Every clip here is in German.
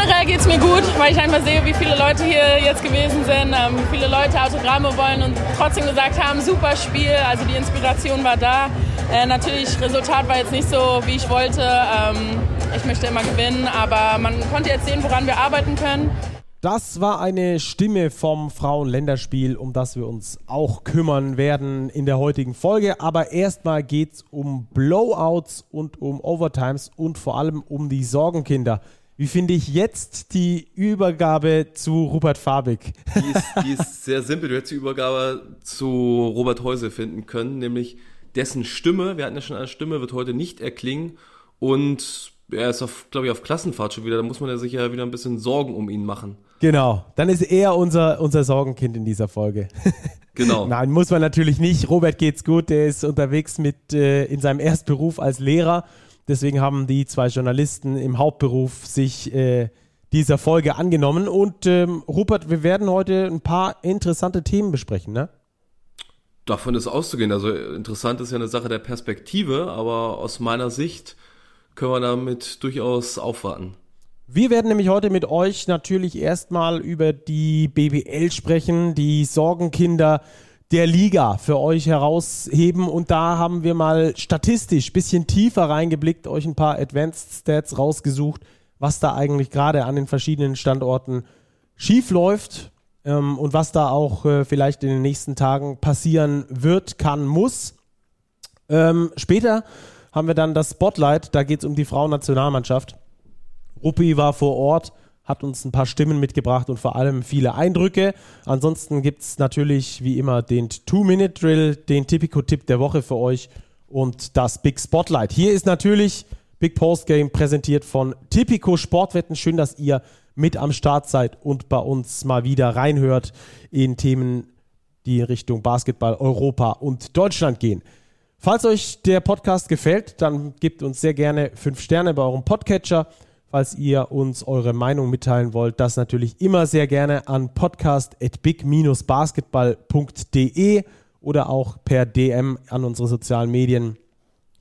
Generell geht es mir gut, weil ich einfach sehe, wie viele Leute hier jetzt gewesen sind, ähm, viele Leute Autogramme wollen und trotzdem gesagt haben, super Spiel, also die Inspiration war da. Äh, natürlich, Resultat war jetzt nicht so, wie ich wollte. Ähm, ich möchte immer gewinnen, aber man konnte jetzt sehen, woran wir arbeiten können. Das war eine Stimme vom Frauenländerspiel, um das wir uns auch kümmern werden in der heutigen Folge. Aber erstmal geht es um Blowouts und um Overtimes und vor allem um die Sorgenkinder. Wie finde ich jetzt die Übergabe zu Rupert Fabig? Die ist, die ist sehr simpel. Du hättest die Übergabe zu Robert Heuse finden können, nämlich dessen Stimme, wir hatten ja schon eine Stimme, wird heute nicht erklingen und er ist, auf, glaube ich, auf Klassenfahrt schon wieder. Da muss man ja sich ja wieder ein bisschen Sorgen um ihn machen. Genau, dann ist er unser, unser Sorgenkind in dieser Folge. Genau. Nein, muss man natürlich nicht. Robert geht's gut, der ist unterwegs mit äh, in seinem Erstberuf als Lehrer. Deswegen haben die zwei Journalisten im Hauptberuf sich äh, dieser Folge angenommen. Und ähm, Rupert, wir werden heute ein paar interessante Themen besprechen, ne? Davon ist auszugehen. Also interessant ist ja eine Sache der Perspektive, aber aus meiner Sicht können wir damit durchaus aufwarten. Wir werden nämlich heute mit euch natürlich erstmal über die BBL sprechen, die Sorgenkinder der Liga für euch herausheben und da haben wir mal statistisch ein bisschen tiefer reingeblickt, euch ein paar Advanced Stats rausgesucht, was da eigentlich gerade an den verschiedenen Standorten schief läuft ähm, und was da auch äh, vielleicht in den nächsten Tagen passieren wird, kann, muss. Ähm, später haben wir dann das Spotlight, da geht es um die Frauennationalmannschaft. Ruppi war vor Ort, hat uns ein paar Stimmen mitgebracht und vor allem viele Eindrücke. Ansonsten gibt es natürlich wie immer den Two-Minute-Drill, den Tipico-Tipp der Woche für euch und das Big Spotlight. Hier ist natürlich Big Post Game präsentiert von Tipico Sportwetten. Schön, dass ihr mit am Start seid und bei uns mal wieder reinhört in Themen, die Richtung Basketball, Europa und Deutschland gehen. Falls euch der Podcast gefällt, dann gebt uns sehr gerne fünf Sterne bei eurem Podcatcher falls ihr uns eure Meinung mitteilen wollt, das natürlich immer sehr gerne an podcast.big-basketball.de oder auch per DM an unsere sozialen Medien.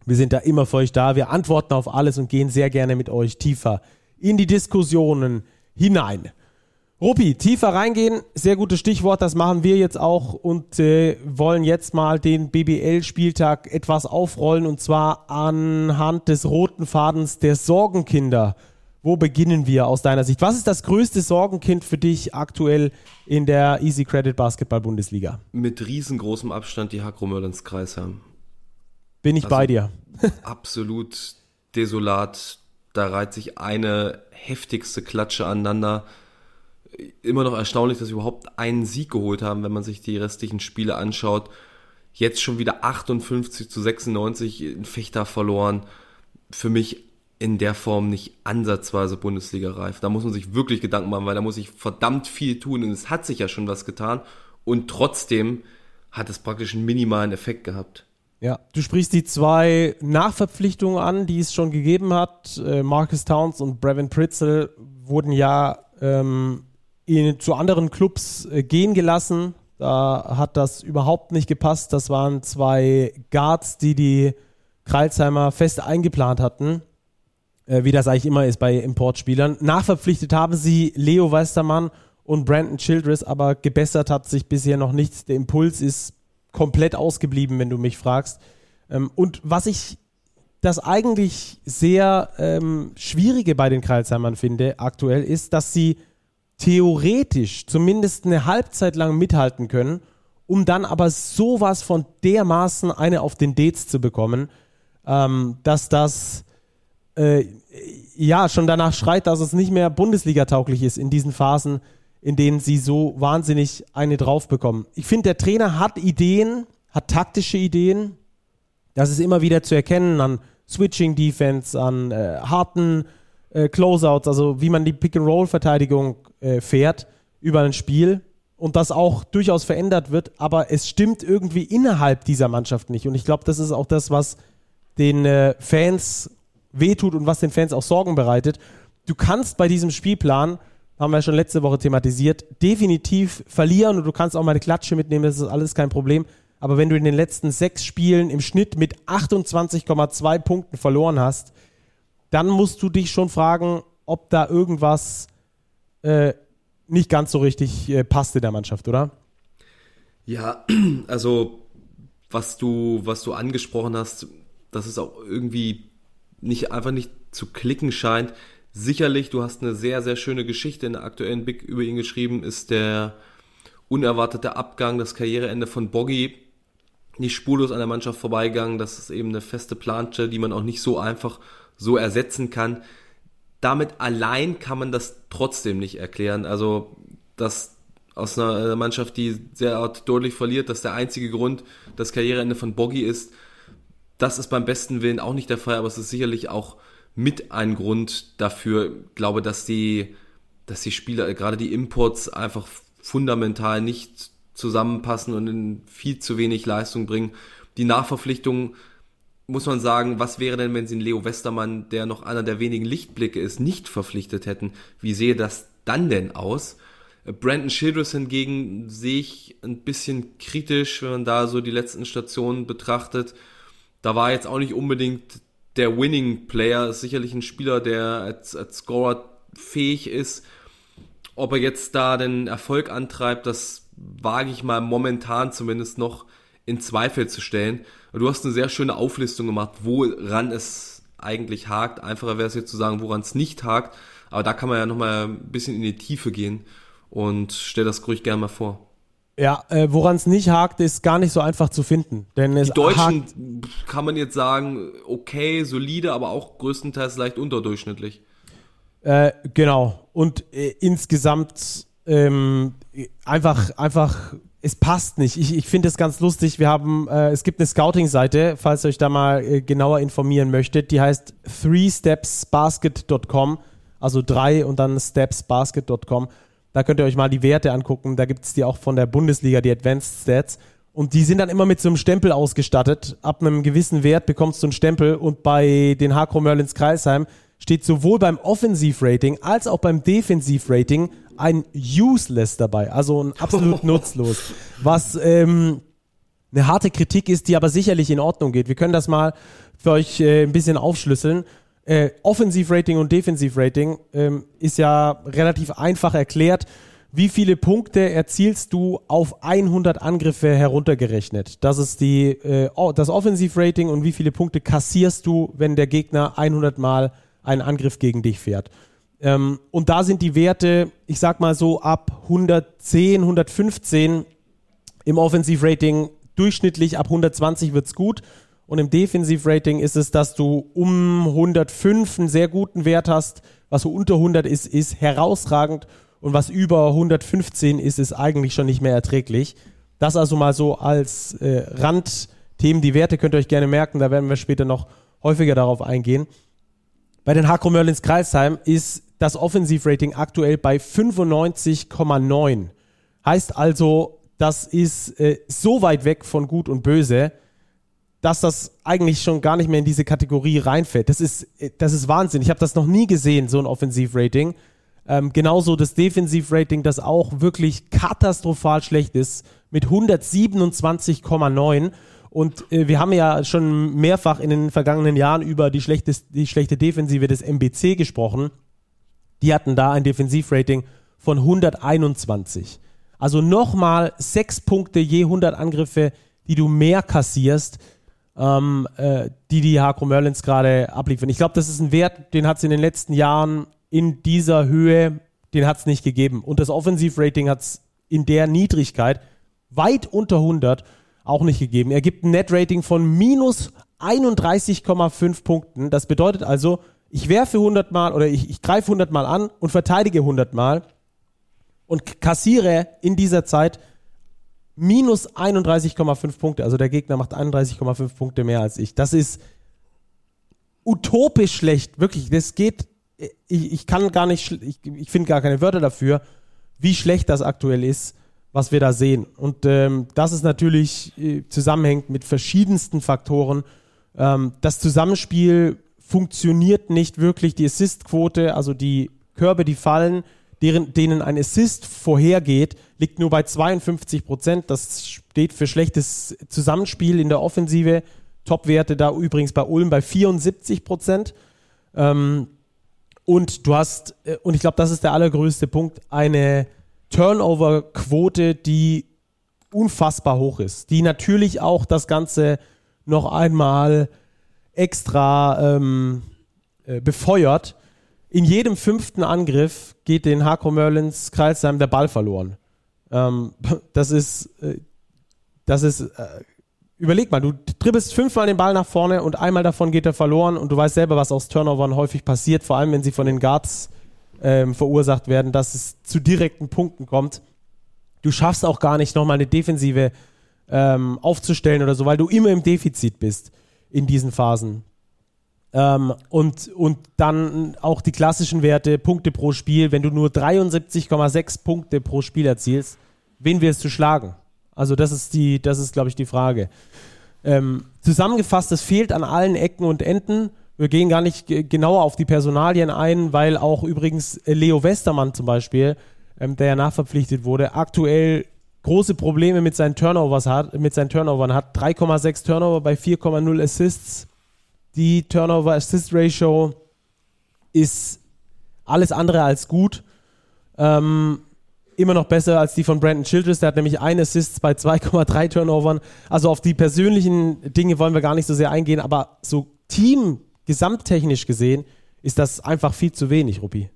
Wir sind da immer für euch da. Wir antworten auf alles und gehen sehr gerne mit euch tiefer in die Diskussionen hinein. Ruppi, tiefer reingehen, sehr gutes Stichwort, das machen wir jetzt auch und äh, wollen jetzt mal den BBL-Spieltag etwas aufrollen und zwar anhand des roten Fadens der Sorgenkinder. Wo beginnen wir aus deiner Sicht? Was ist das größte Sorgenkind für dich aktuell in der Easy Credit Basketball Bundesliga? Mit riesengroßem Abstand die Hakro Merlins Kreisheim. Bin ich also bei dir. absolut desolat. Da reiht sich eine heftigste Klatsche aneinander. Immer noch erstaunlich, dass wir überhaupt einen Sieg geholt haben, wenn man sich die restlichen Spiele anschaut. Jetzt schon wieder 58 zu 96 in Fechter verloren. Für mich in der Form nicht ansatzweise Bundesliga reif. Da muss man sich wirklich Gedanken machen, weil da muss ich verdammt viel tun und es hat sich ja schon was getan und trotzdem hat es praktisch einen minimalen Effekt gehabt. Ja, du sprichst die zwei Nachverpflichtungen an, die es schon gegeben hat. Äh, Marcus Towns und Brevin Pritzel wurden ja ähm, in, zu anderen Clubs äh, gehen gelassen. Da hat das überhaupt nicht gepasst. Das waren zwei Guards, die die Kreilsheimer fest eingeplant hatten äh, wie das eigentlich immer ist bei Importspielern. Nachverpflichtet haben sie Leo Weistermann und Brandon Childress, aber gebessert hat sich bisher noch nichts. Der Impuls ist komplett ausgeblieben, wenn du mich fragst. Ähm, und was ich das eigentlich sehr ähm, Schwierige bei den Kreilsheimern finde aktuell ist, dass sie theoretisch zumindest eine Halbzeit lang mithalten können, um dann aber sowas von dermaßen eine auf den Dates zu bekommen, ähm, dass das äh, ja schon danach schreit, dass es nicht mehr Bundesliga-tauglich ist in diesen Phasen, in denen sie so wahnsinnig eine drauf bekommen. Ich finde, der Trainer hat Ideen, hat taktische Ideen. Das ist immer wieder zu erkennen an Switching Defense, an äh, harten äh, Closeouts, also wie man die Pick-and-Roll-Verteidigung äh, fährt über ein Spiel und das auch durchaus verändert wird, aber es stimmt irgendwie innerhalb dieser Mannschaft nicht. Und ich glaube, das ist auch das, was den äh, Fans wehtut und was den Fans auch Sorgen bereitet. Du kannst bei diesem Spielplan, haben wir schon letzte Woche thematisiert, definitiv verlieren und du kannst auch mal eine Klatsche mitnehmen, das ist alles kein Problem. Aber wenn du in den letzten sechs Spielen im Schnitt mit 28,2 Punkten verloren hast, dann musst du dich schon fragen, ob da irgendwas äh, nicht ganz so richtig äh, passt in der Mannschaft, oder? Ja, also was du, was du angesprochen hast, dass es auch irgendwie nicht einfach nicht zu klicken scheint. Sicherlich, du hast eine sehr, sehr schöne Geschichte in der aktuellen Big über ihn geschrieben, ist der unerwartete Abgang, das Karriereende von Boggy nicht spurlos an der Mannschaft vorbeigegangen. Das ist eben eine feste Planche, die man auch nicht so einfach so ersetzen kann. Damit allein kann man das trotzdem nicht erklären. Also, dass aus einer Mannschaft, die sehr deutlich verliert, dass der einzige Grund das Karriereende von Boggy ist, das ist beim besten Willen auch nicht der Fall, aber es ist sicherlich auch mit ein Grund dafür, glaube, dass die, dass die Spieler, gerade die Imports einfach fundamental nicht zusammenpassen und in viel zu wenig Leistung bringen. Die Nachverpflichtung muss man sagen, was wäre denn, wenn sie einen Leo Westermann, der noch einer der wenigen Lichtblicke ist, nicht verpflichtet hätten? Wie sehe das dann denn aus? Brandon Childress hingegen sehe ich ein bisschen kritisch, wenn man da so die letzten Stationen betrachtet. Da war jetzt auch nicht unbedingt der Winning Player, ist sicherlich ein Spieler, der als, als Scorer fähig ist. Ob er jetzt da den Erfolg antreibt, das wage ich mal momentan zumindest noch in Zweifel zu stellen. Du hast eine sehr schöne Auflistung gemacht, woran es eigentlich hakt. Einfacher wäre es jetzt zu sagen, woran es nicht hakt. Aber da kann man ja nochmal ein bisschen in die Tiefe gehen und stell das ruhig gerne mal vor. Ja, äh, woran es nicht hakt, ist gar nicht so einfach zu finden. Denn es die Deutschen kann man jetzt sagen, okay, solide, aber auch größtenteils leicht unterdurchschnittlich. Äh, genau. Und äh, insgesamt ähm, einfach, einfach, es passt nicht. Ich, ich finde es ganz lustig. Wir haben, äh, es gibt eine Scouting-Seite, falls ihr euch da mal äh, genauer informieren möchtet. Die heißt threestepsbasket.com, also drei und dann stepsbasket.com. Da könnt ihr euch mal die Werte angucken. Da gibt es die auch von der Bundesliga, die Advanced Stats. Und die sind dann immer mit so einem Stempel ausgestattet. Ab einem gewissen Wert bekommst du einen Stempel. Und bei den Hakro Merlins Kreisheim steht sowohl beim Offensivrating als auch beim Defensivrating ein Useless dabei, also ein absolut nutzlos. Was ähm, eine harte Kritik ist, die aber sicherlich in Ordnung geht. Wir können das mal für euch äh, ein bisschen aufschlüsseln. Äh, Offensivrating und Defensivrating ähm, ist ja relativ einfach erklärt. Wie viele Punkte erzielst du auf 100 Angriffe heruntergerechnet? Das ist die, äh, das Offensivrating und wie viele Punkte kassierst du, wenn der Gegner 100 Mal einen Angriff gegen dich fährt? Ähm, und da sind die Werte, ich sag mal so ab 110, 115 im Offensivrating durchschnittlich, ab 120 wird's gut. Und im Defensivrating ist es, dass du um 105 einen sehr guten Wert hast. Was so unter 100 ist, ist herausragend. Und was über 115 ist, ist eigentlich schon nicht mehr erträglich. Das also mal so als äh, Randthemen. Die Werte könnt ihr euch gerne merken, da werden wir später noch häufiger darauf eingehen. Bei den Hakro Merlins Kreisheim ist das Offensivrating aktuell bei 95,9. Heißt also, das ist äh, so weit weg von Gut und Böse, dass das eigentlich schon gar nicht mehr in diese Kategorie reinfällt. Das ist, das ist Wahnsinn. Ich habe das noch nie gesehen, so ein Offensivrating. Ähm, genauso das Defensivrating, das auch wirklich katastrophal schlecht ist, mit 127,9. Und äh, wir haben ja schon mehrfach in den vergangenen Jahren über die, die schlechte Defensive des MBC gesprochen. Die hatten da ein Defensivrating von 121. Also nochmal sechs Punkte je 100 Angriffe, die du mehr kassierst, ähm, äh, die die Hakro Merlins gerade abliefern. Ich glaube, das ist ein Wert, den hat es in den letzten Jahren in dieser Höhe, den hat es nicht gegeben. Und das Offensivrating hat es in der Niedrigkeit weit unter 100 auch nicht gegeben. Er gibt ein Netrating von minus 31,5 Punkten. Das bedeutet also, ich werfe 100 Mal oder ich, ich greife 100 Mal an und verteidige 100 Mal und kassiere in dieser Zeit minus 31,5 Punkte. Also der Gegner macht 31,5 Punkte mehr als ich. Das ist utopisch schlecht. Wirklich, das geht. Ich, ich kann gar nicht, ich, ich finde gar keine Wörter dafür, wie schlecht das aktuell ist, was wir da sehen. Und ähm, das ist natürlich äh, zusammenhängt mit verschiedensten Faktoren. Ähm, das Zusammenspiel funktioniert nicht wirklich die Assist-Quote, also die Körbe, die fallen, deren, denen ein Assist vorhergeht, liegt nur bei 52 Prozent. Das steht für schlechtes Zusammenspiel in der Offensive. Topwerte da übrigens bei Ulm bei 74 Prozent. Ähm, und du hast, äh, und ich glaube, das ist der allergrößte Punkt, eine Turnover-Quote, die unfassbar hoch ist, die natürlich auch das Ganze noch einmal extra ähm, äh, befeuert. In jedem fünften Angriff geht den Harko Merlins Kreilsheim der Ball verloren. Ähm, das ist, äh, das ist, äh, überleg mal, du dribbelst fünfmal den Ball nach vorne und einmal davon geht er verloren und du weißt selber, was aus Turnovern häufig passiert, vor allem wenn sie von den Guards ähm, verursacht werden, dass es zu direkten Punkten kommt. Du schaffst auch gar nicht nochmal eine Defensive ähm, aufzustellen oder so, weil du immer im Defizit bist in diesen Phasen. Ähm, und, und dann auch die klassischen Werte, Punkte pro Spiel. Wenn du nur 73,6 Punkte pro Spiel erzielst, wen wirst du schlagen? Also das ist die, das ist, glaube ich, die Frage. Ähm, zusammengefasst, es fehlt an allen Ecken und Enden. Wir gehen gar nicht genauer auf die Personalien ein, weil auch übrigens Leo Westermann zum Beispiel, ähm, der ja nachverpflichtet wurde, aktuell große Probleme mit seinen Turnovers hat, mit seinen Turnovern hat. 3,6 Turnover bei 4,0 Assists. Die Turnover-Assist-Ratio ist alles andere als gut. Ähm, immer noch besser als die von Brandon Childress. Der hat nämlich ein Assist bei 2,3 Turnovern. Also auf die persönlichen Dinge wollen wir gar nicht so sehr eingehen, aber so Team gesamttechnisch gesehen ist das einfach viel zu wenig, Ruppi.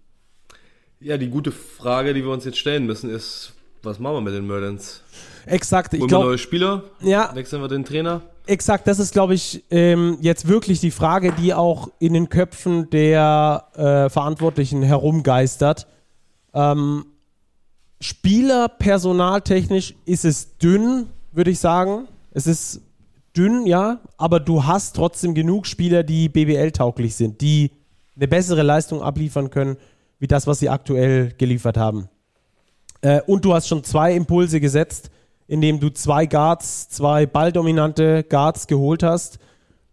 Ja, die gute Frage, die wir uns jetzt stellen müssen, ist, was machen wir mit den Merlins? Exakt. Ich glaube, neue Spieler? Ja. Wechseln wir den Trainer? Exakt, das ist, glaube ich, ähm, jetzt wirklich die Frage, die auch in den Köpfen der äh, Verantwortlichen herumgeistert. Ähm, Spieler personaltechnisch ist es dünn, würde ich sagen. Es ist dünn, ja, aber du hast trotzdem genug Spieler, die BBL-tauglich sind, die eine bessere Leistung abliefern können, wie das, was sie aktuell geliefert haben. Äh, und du hast schon zwei Impulse gesetzt, indem du zwei Guards, zwei balldominante Guards geholt hast,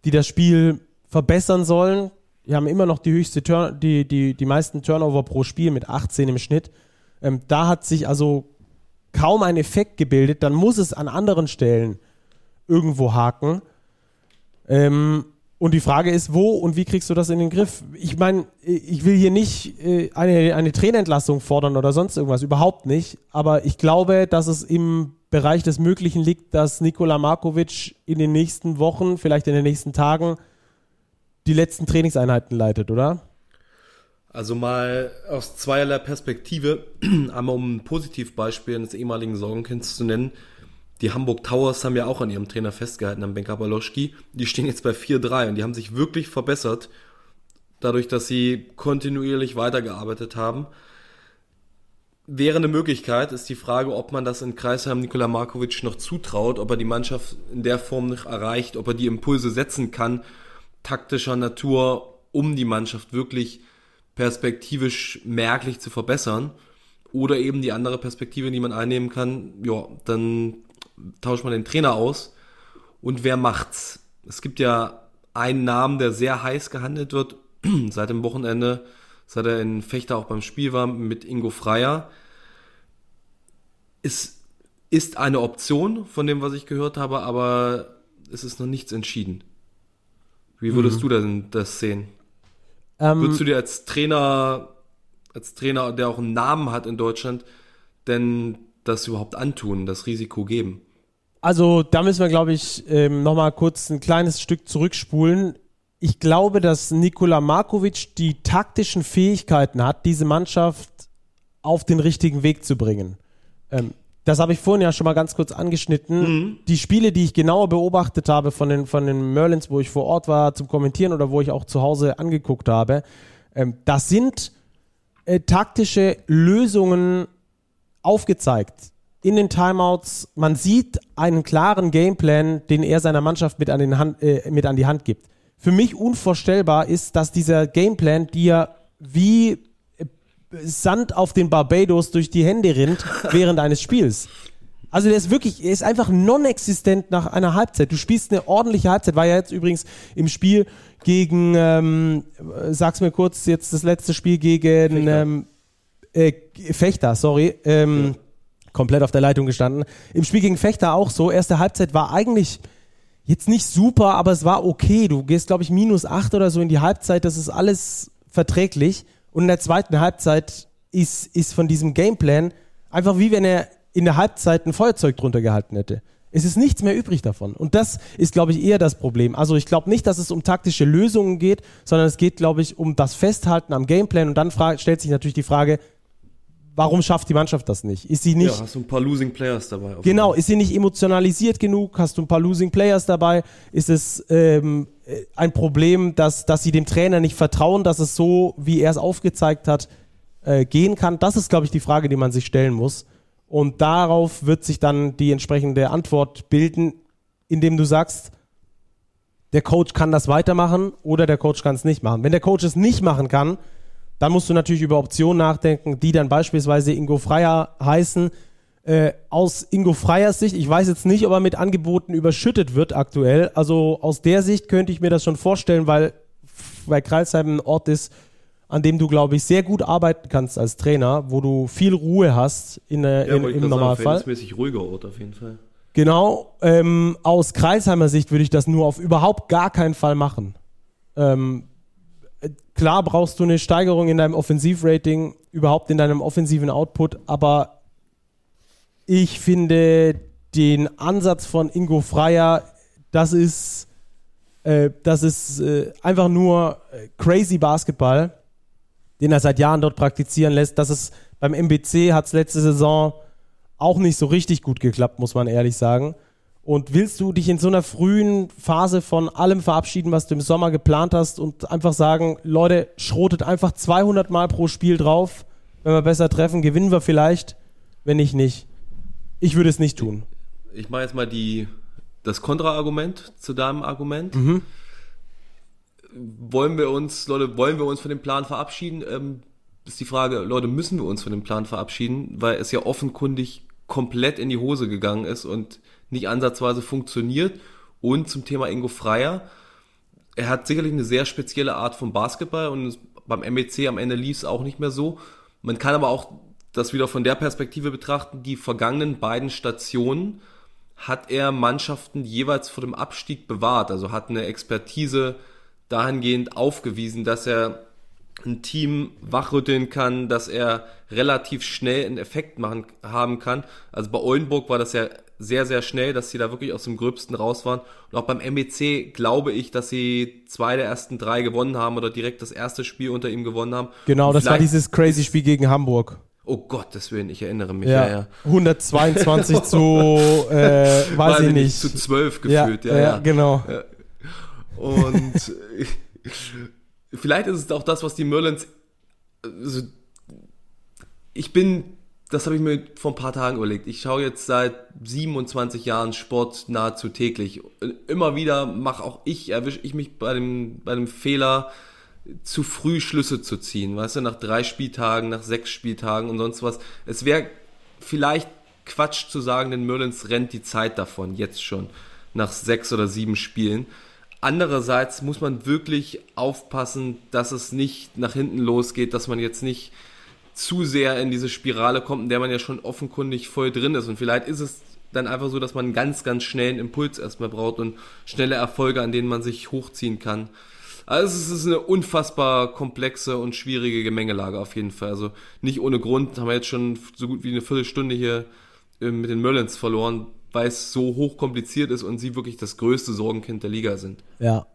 die das Spiel verbessern sollen. Die haben immer noch die höchste Turn die, die, die meisten Turnover pro Spiel mit 18 im Schnitt. Ähm, da hat sich also kaum ein Effekt gebildet, dann muss es an anderen Stellen irgendwo haken. Ähm, und die Frage ist, wo und wie kriegst du das in den Griff? Ich meine, ich will hier nicht äh, eine, eine Trainerentlassung fordern oder sonst irgendwas, überhaupt nicht. Aber ich glaube, dass es im Bereich des Möglichen liegt, dass Nikola Markovic in den nächsten Wochen, vielleicht in den nächsten Tagen, die letzten Trainingseinheiten leitet, oder? Also mal aus zweierlei Perspektive, einmal um ein Positivbeispiel eines ehemaligen Sorgenkinds zu nennen. Die Hamburg Towers haben ja auch an ihrem Trainer festgehalten, am Benka Baloschki. Die stehen jetzt bei 4-3 und die haben sich wirklich verbessert, dadurch, dass sie kontinuierlich weitergearbeitet haben. Wäre eine Möglichkeit, ist die Frage, ob man das in Kreisheim Nikola Markovic noch zutraut, ob er die Mannschaft in der Form nicht erreicht, ob er die Impulse setzen kann, taktischer Natur, um die Mannschaft wirklich perspektivisch merklich zu verbessern. Oder eben die andere Perspektive, die man einnehmen kann, ja, dann tauscht man den Trainer aus. Und wer macht's? Es gibt ja einen Namen, der sehr heiß gehandelt wird seit dem Wochenende, seit er in Fechter auch beim Spiel war, mit Ingo Freier. Es ist eine Option von dem, was ich gehört habe, aber es ist noch nichts entschieden. Wie würdest mhm. du denn das sehen? Ähm, Würdest du dir als Trainer, als Trainer, der auch einen Namen hat in Deutschland, denn das überhaupt antun, das Risiko geben? Also da müssen wir, glaube ich, ähm, nochmal kurz ein kleines Stück zurückspulen. Ich glaube, dass Nikola Markovic die taktischen Fähigkeiten hat, diese Mannschaft auf den richtigen Weg zu bringen. Ähm, das habe ich vorhin ja schon mal ganz kurz angeschnitten. Mhm. Die Spiele, die ich genauer beobachtet habe von den, von den Merlins, wo ich vor Ort war zum Kommentieren oder wo ich auch zu Hause angeguckt habe, ähm, das sind äh, taktische Lösungen aufgezeigt in den Timeouts. Man sieht einen klaren Gameplan, den er seiner Mannschaft mit an, den Hand, äh, mit an die Hand gibt. Für mich unvorstellbar ist, dass dieser Gameplan dir wie Sand auf den Barbados durch die Hände rinnt während eines Spiels. Also der ist wirklich, er ist einfach non-existent nach einer Halbzeit. Du spielst eine ordentliche Halbzeit, war ja jetzt übrigens im Spiel gegen, ähm, sag's mir kurz, jetzt das letzte Spiel gegen Fechter, ähm, äh, Fechter sorry, ähm, ja. Komplett auf der Leitung gestanden. Im Spiel gegen Fechter auch so, erste Halbzeit war eigentlich jetzt nicht super, aber es war okay. Du gehst, glaube ich, minus acht oder so in die Halbzeit, das ist alles verträglich Und in der zweiten Halbzeit ist, ist von diesem Gameplan einfach wie wenn er in der Halbzeit ein Feuerzeug drunter gehalten hätte. Es ist nichts mehr übrig davon. Und das ist, glaube ich, eher das Problem. Also ich glaube nicht, dass es um taktische Lösungen geht, sondern es geht, glaube ich, um das Festhalten am Gameplan. Und dann stellt sich natürlich die Frage, warum schafft die Mannschaft das nicht? Ist sie nicht. Ja, hast du ein paar Losing Players dabei. Genau, ist sie nicht emotionalisiert genug? Hast du ein paar Losing Players dabei? Ist es ähm, ein Problem, dass, dass sie dem Trainer nicht vertrauen, dass es so, wie er es aufgezeigt hat, äh, gehen kann? Das ist, glaube ich, die Frage, die man sich stellen muss. Und darauf wird sich dann die entsprechende Antwort bilden, indem du sagst, der Coach kann das weitermachen oder der Coach kann es nicht machen. Wenn der Coach es nicht machen kann, dann musst du natürlich über Optionen nachdenken, die dann beispielsweise Ingo Freier heißen. Äh, aus Ingo Freiers Sicht, ich weiß jetzt nicht, ob er mit Angeboten überschüttet wird aktuell. Also aus der Sicht könnte ich mir das schon vorstellen, weil, weil Kreilsheim ein Ort ist, an dem du, glaube ich, sehr gut arbeiten kannst als Trainer, wo du viel Ruhe hast in, äh, ja, in, im Normalfall. Verhältnismäßig ruhiger Ort auf jeden Fall. Genau. Ähm, aus Kreisheimer Sicht würde ich das nur auf überhaupt gar keinen Fall machen. Ähm, klar brauchst du eine Steigerung in deinem Offensivrating, überhaupt in deinem offensiven Output, aber ich finde den Ansatz von Ingo Freier, das ist, äh, das ist äh, einfach nur äh, crazy Basketball den er seit Jahren dort praktizieren lässt. Das ist beim MBC hat es letzte Saison auch nicht so richtig gut geklappt, muss man ehrlich sagen. Und willst du dich in so einer frühen Phase von allem verabschieden, was du im Sommer geplant hast und einfach sagen, Leute, schrotet einfach 200 Mal pro Spiel drauf. Wenn wir besser treffen, gewinnen wir vielleicht. Wenn nicht, nicht. Ich würde es nicht tun. Ich mache jetzt mal die, das Kontraargument zu deinem Argument. Mhm wollen wir uns, Leute, wollen wir uns von dem Plan verabschieden? Ähm, ist die Frage, Leute, müssen wir uns von dem Plan verabschieden, weil es ja offenkundig komplett in die Hose gegangen ist und nicht ansatzweise funktioniert. Und zum Thema Ingo Freier, er hat sicherlich eine sehr spezielle Art von Basketball und beim MEC am Ende lief es auch nicht mehr so. Man kann aber auch das wieder von der Perspektive betrachten, die vergangenen beiden Stationen hat er Mannschaften jeweils vor dem Abstieg bewahrt, also hat eine Expertise dahingehend aufgewiesen, dass er ein Team wachrütteln kann, dass er relativ schnell einen Effekt machen haben kann. Also bei Oldenburg war das ja sehr, sehr schnell, dass sie da wirklich aus dem Gröbsten raus waren. Und auch beim MEC glaube ich, dass sie zwei der ersten drei gewonnen haben oder direkt das erste Spiel unter ihm gewonnen haben. Genau, das war dieses crazy Spiel gegen Hamburg. Oh Gottes Willen, ich erinnere mich. Ja, ja. 122 zu, äh, weiß, weiß ich nicht. Zu 12 gefühlt, ja, ja, ja. genau. Ja. Und vielleicht ist es auch das, was die Merlins. Also ich bin, das habe ich mir vor ein paar Tagen überlegt. Ich schaue jetzt seit 27 Jahren Sport nahezu täglich. Immer wieder mache auch ich, erwische ich mich bei dem, bei dem Fehler, zu früh Schlüsse zu ziehen. Weißt du, nach drei Spieltagen, nach sechs Spieltagen und sonst was. Es wäre vielleicht Quatsch zu sagen, den Merlins rennt die Zeit davon, jetzt schon, nach sechs oder sieben Spielen. Andererseits muss man wirklich aufpassen, dass es nicht nach hinten losgeht, dass man jetzt nicht zu sehr in diese Spirale kommt, in der man ja schon offenkundig voll drin ist. Und vielleicht ist es dann einfach so, dass man einen ganz, ganz schnellen Impuls erstmal braucht und schnelle Erfolge, an denen man sich hochziehen kann. Also es ist eine unfassbar komplexe und schwierige Gemengelage auf jeden Fall. Also nicht ohne Grund haben wir jetzt schon so gut wie eine Viertelstunde hier äh, mit den Merlins verloren weil es so hochkompliziert ist und sie wirklich das größte Sorgenkind der Liga sind. Ja.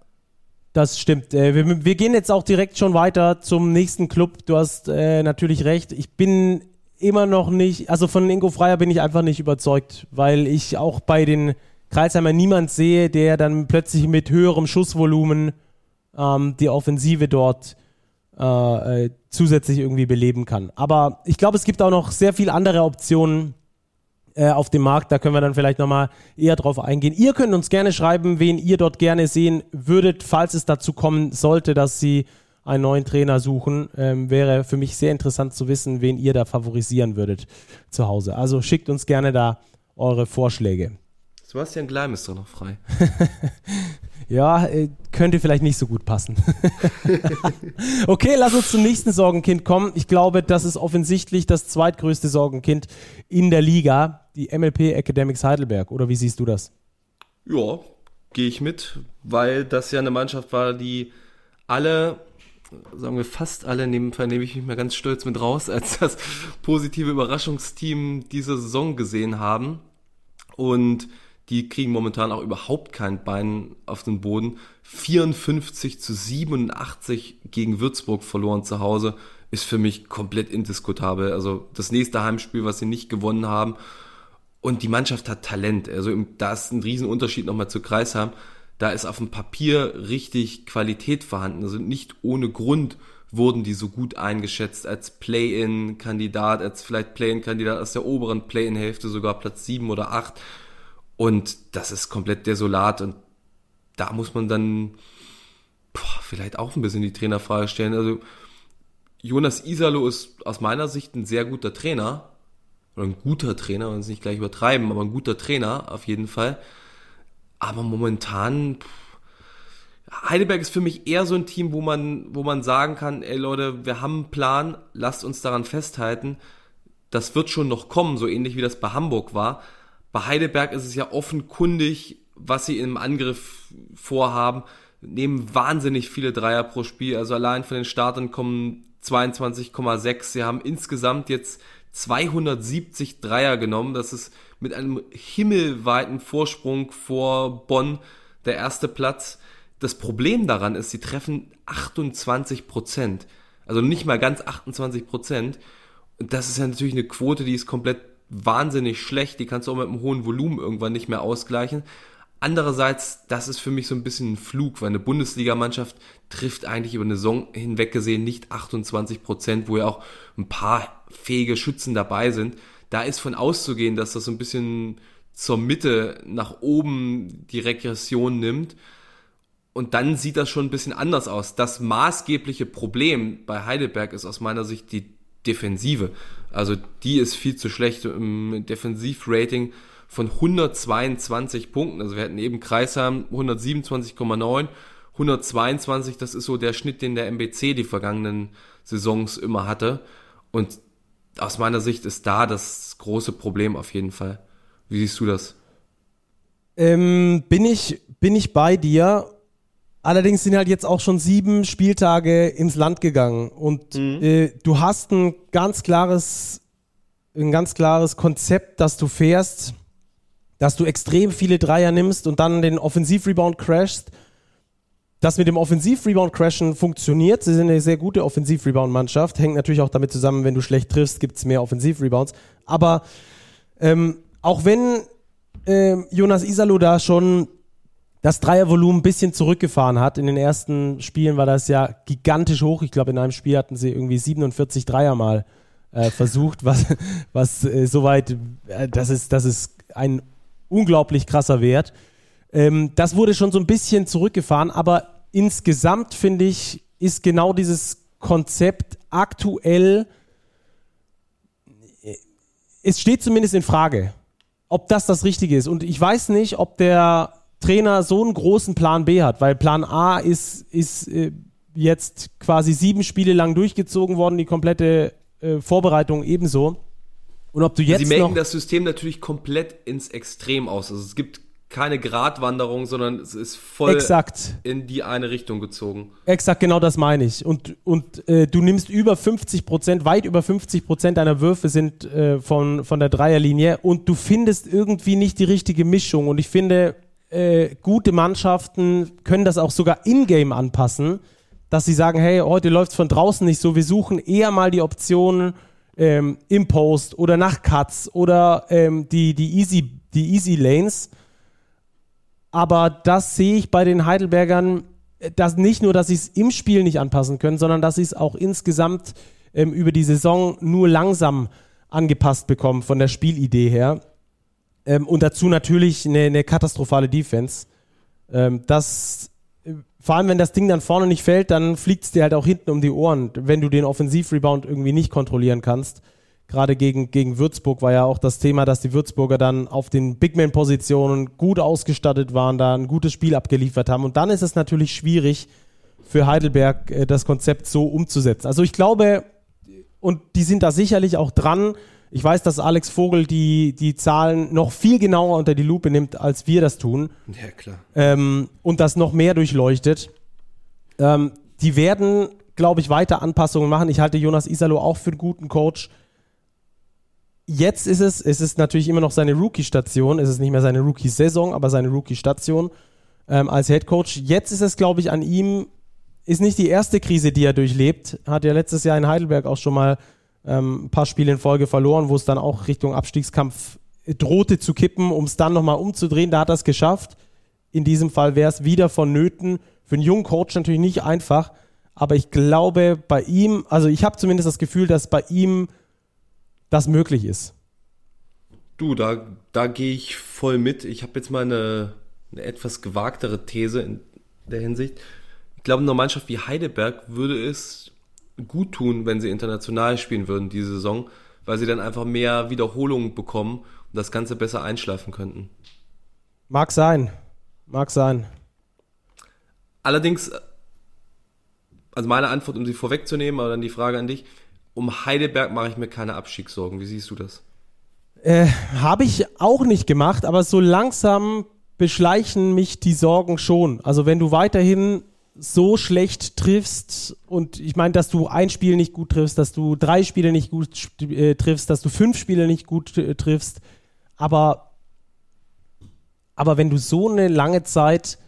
Das stimmt. Äh, wir, wir, gehen jetzt auch direkt schon weiter zum nächsten Club. Du hast äh, natürlich recht. Ich bin immer noch nicht, also von Ingo Freier bin ich einfach nicht überzeugt, weil ich auch bei den Kreisheimer niemand sehe, der dann plötzlich mit höherem Schussvolumen ähm, die Offensive dort äh, äh zusätzlich irgendwie beleben kann. Aber ich glaube, es gibt auch noch sehr viele andere Optionen, äh, auf dem Markt. Da können wir dann vielleicht nochmal eher drauf eingehen. Ihr könnt uns gerne schreiben, wen ihr dort gerne sehen würdet, falls es dazu kommen sollte, dass Sie einen neuen Trainer suchen. Ähm, wäre für mich sehr interessant zu wissen, wen ihr da favorisieren würdet zu Hause. Also schickt uns gerne da eure Vorschläge. Sebastian Gleim ist doch noch frei. ja, äh, könnte vielleicht nicht so gut passen. okay, lass uns zum nächsten Sorgenkind kommen. Ich glaube, das ist offensichtlich das zweitgrößte Sorgenkind in der Liga die MLP Academics Heidelberg. Oder wie siehst du das? Ja, gehe ich mit, weil das ja eine Mannschaft war, die alle sagen wir fast alle, Fall nehme ich mich mal ganz stolz mit raus, als das positive Überraschungsteam dieser Saison gesehen haben. Und die kriegen momentan auch überhaupt kein Bein auf den Boden. 54 zu 87 gegen Würzburg verloren zu Hause ist für mich komplett indiskutabel. Also das nächste Heimspiel, was sie nicht gewonnen haben. Und die Mannschaft hat Talent. Also da ist ein Riesenunterschied nochmal zu Kreisheim. Da ist auf dem Papier richtig Qualität vorhanden. Also nicht ohne Grund wurden die so gut eingeschätzt als Play-in-Kandidat, als vielleicht Play-in-Kandidat aus der oberen Play-in-Hälfte, sogar Platz 7 oder 8. Und das ist komplett desolat und da muss man dann boah, vielleicht auch ein bisschen die Trainerfrage stellen. Also Jonas Isalo ist aus meiner Sicht ein sehr guter Trainer. Oder ein guter Trainer, man es nicht gleich übertreiben, aber ein guter Trainer auf jeden Fall. Aber momentan, Heidelberg ist für mich eher so ein Team, wo man, wo man sagen kann, ey Leute, wir haben einen Plan, lasst uns daran festhalten. Das wird schon noch kommen, so ähnlich wie das bei Hamburg war. Bei Heidelberg ist es ja offenkundig, was sie im Angriff vorhaben. Nehmen wahnsinnig viele Dreier pro Spiel. Also allein von den Startern kommen 22,6. Sie haben insgesamt jetzt 270 Dreier genommen. Das ist mit einem himmelweiten Vorsprung vor Bonn der erste Platz. Das Problem daran ist, sie treffen 28 Prozent. Also nicht mal ganz 28 Prozent. Und das ist ja natürlich eine Quote, die ist komplett wahnsinnig schlecht. Die kannst du auch mit einem hohen Volumen irgendwann nicht mehr ausgleichen. Andererseits, das ist für mich so ein bisschen ein Flug, weil eine Bundesligamannschaft trifft eigentlich über eine Saison hinweg gesehen nicht 28 Prozent, wo ja auch ein paar fähige Schützen dabei sind. Da ist von auszugehen, dass das so ein bisschen zur Mitte nach oben die Regression nimmt. Und dann sieht das schon ein bisschen anders aus. Das maßgebliche Problem bei Heidelberg ist aus meiner Sicht die Defensive. Also die ist viel zu schlecht im Defensivrating von 122 Punkten. Also wir hatten eben Kreisheim 127,9, 122, das ist so der Schnitt, den der MBC die vergangenen Saisons immer hatte. Und aus meiner Sicht ist da das große Problem auf jeden Fall. Wie siehst du das? Ähm, bin ich bin ich bei dir. Allerdings sind halt jetzt auch schon sieben Spieltage ins Land gegangen und mhm. äh, du hast ein ganz klares ein ganz klares Konzept, dass du fährst, dass du extrem viele Dreier nimmst und dann den Offensivrebound crashst. Das mit dem Offensivrebound crashen funktioniert. Sie sind eine sehr gute Offensivrebound-Mannschaft. Hängt natürlich auch damit zusammen, wenn du schlecht triffst, gibt es mehr Offensivrebounds. Aber ähm, auch wenn äh, Jonas Isalo da schon das Dreiervolumen ein bisschen zurückgefahren hat. In den ersten Spielen war das ja gigantisch hoch. Ich glaube, in einem Spiel hatten sie irgendwie 47 Dreier mal äh, versucht, was, was äh, soweit, äh, das, ist, das ist ein unglaublich krasser Wert. Ähm, das wurde schon so ein bisschen zurückgefahren, aber insgesamt finde ich, ist genau dieses Konzept aktuell, äh, es steht zumindest in Frage, ob das das Richtige ist. Und ich weiß nicht, ob der Trainer so einen großen Plan B hat, weil Plan A ist, ist äh, jetzt quasi sieben Spiele lang durchgezogen worden, die komplette äh, Vorbereitung ebenso. Und ob du jetzt Sie melden das System natürlich komplett ins Extrem aus. Also es gibt keine Gratwanderung, sondern es ist voll Exakt. in die eine Richtung gezogen. Exakt, genau das meine ich. Und, und äh, du nimmst über 50 Prozent, weit über 50 Prozent deiner Würfe sind äh, von, von der Dreierlinie und du findest irgendwie nicht die richtige Mischung. Und ich finde, äh, gute Mannschaften können das auch sogar in-game anpassen, dass sie sagen, hey, heute läuft es von draußen nicht so, wir suchen eher mal die Optionen ähm, im Post oder nach Cuts oder ähm, die, die, Easy, die Easy Lanes. Aber das sehe ich bei den Heidelbergern, äh, dass nicht nur, dass sie es im Spiel nicht anpassen können, sondern dass sie es auch insgesamt ähm, über die Saison nur langsam angepasst bekommen von der Spielidee her. Ähm, und dazu natürlich eine, eine katastrophale Defense. Ähm, das, vor allem wenn das Ding dann vorne nicht fällt, dann fliegt es dir halt auch hinten um die Ohren, wenn du den Offensivrebound irgendwie nicht kontrollieren kannst. Gerade gegen, gegen Würzburg war ja auch das Thema, dass die Würzburger dann auf den Bigman-Positionen gut ausgestattet waren, da ein gutes Spiel abgeliefert haben. Und dann ist es natürlich schwierig für Heidelberg, äh, das Konzept so umzusetzen. Also ich glaube, und die sind da sicherlich auch dran, ich weiß, dass Alex Vogel die, die Zahlen noch viel genauer unter die Lupe nimmt, als wir das tun. Ja, klar. Ähm, und das noch mehr durchleuchtet. Ähm, die werden glaube ich, weiter Anpassungen machen. Ich halte Jonas Isalo auch für einen guten Coach. Jetzt ist es, es ist natürlich immer noch seine Rookie-Station, es ist nicht mehr seine Rookie-Saison, aber seine Rookie-Station ähm, als Head Coach. Jetzt ist es, glaube ich, an ihm, ist nicht die erste Krise, die er durchlebt. Hat ja letztes Jahr in Heidelberg auch schon mal ähm, ein paar Spiele in Folge verloren, wo es dann auch Richtung Abstiegskampf drohte zu kippen, um es dann nochmal umzudrehen. Da hat er es geschafft. In diesem Fall wäre es wieder vonnöten. Für einen jungen Coach natürlich nicht einfach, aber ich glaube bei ihm, also ich habe zumindest das Gefühl, dass bei ihm das möglich ist. Du, da, da gehe ich voll mit. Ich habe jetzt mal eine, eine etwas gewagtere These in der Hinsicht. Ich glaube, eine Mannschaft wie Heidelberg würde es gut tun, wenn sie international spielen würden diese Saison, weil sie dann einfach mehr Wiederholungen bekommen und das Ganze besser einschlafen könnten. Mag sein. Mag sein. Allerdings, also meine Antwort, um sie vorwegzunehmen, aber dann die Frage an dich, um Heidelberg mache ich mir keine Abstiegssorgen. Wie siehst du das? Äh, Habe ich auch nicht gemacht, aber so langsam beschleichen mich die Sorgen schon. Also wenn du weiterhin so schlecht triffst und ich meine, dass du ein Spiel nicht gut triffst, dass du drei Spiele nicht gut äh, triffst, dass du fünf Spiele nicht gut äh, triffst, aber aber wenn du so eine lange Zeit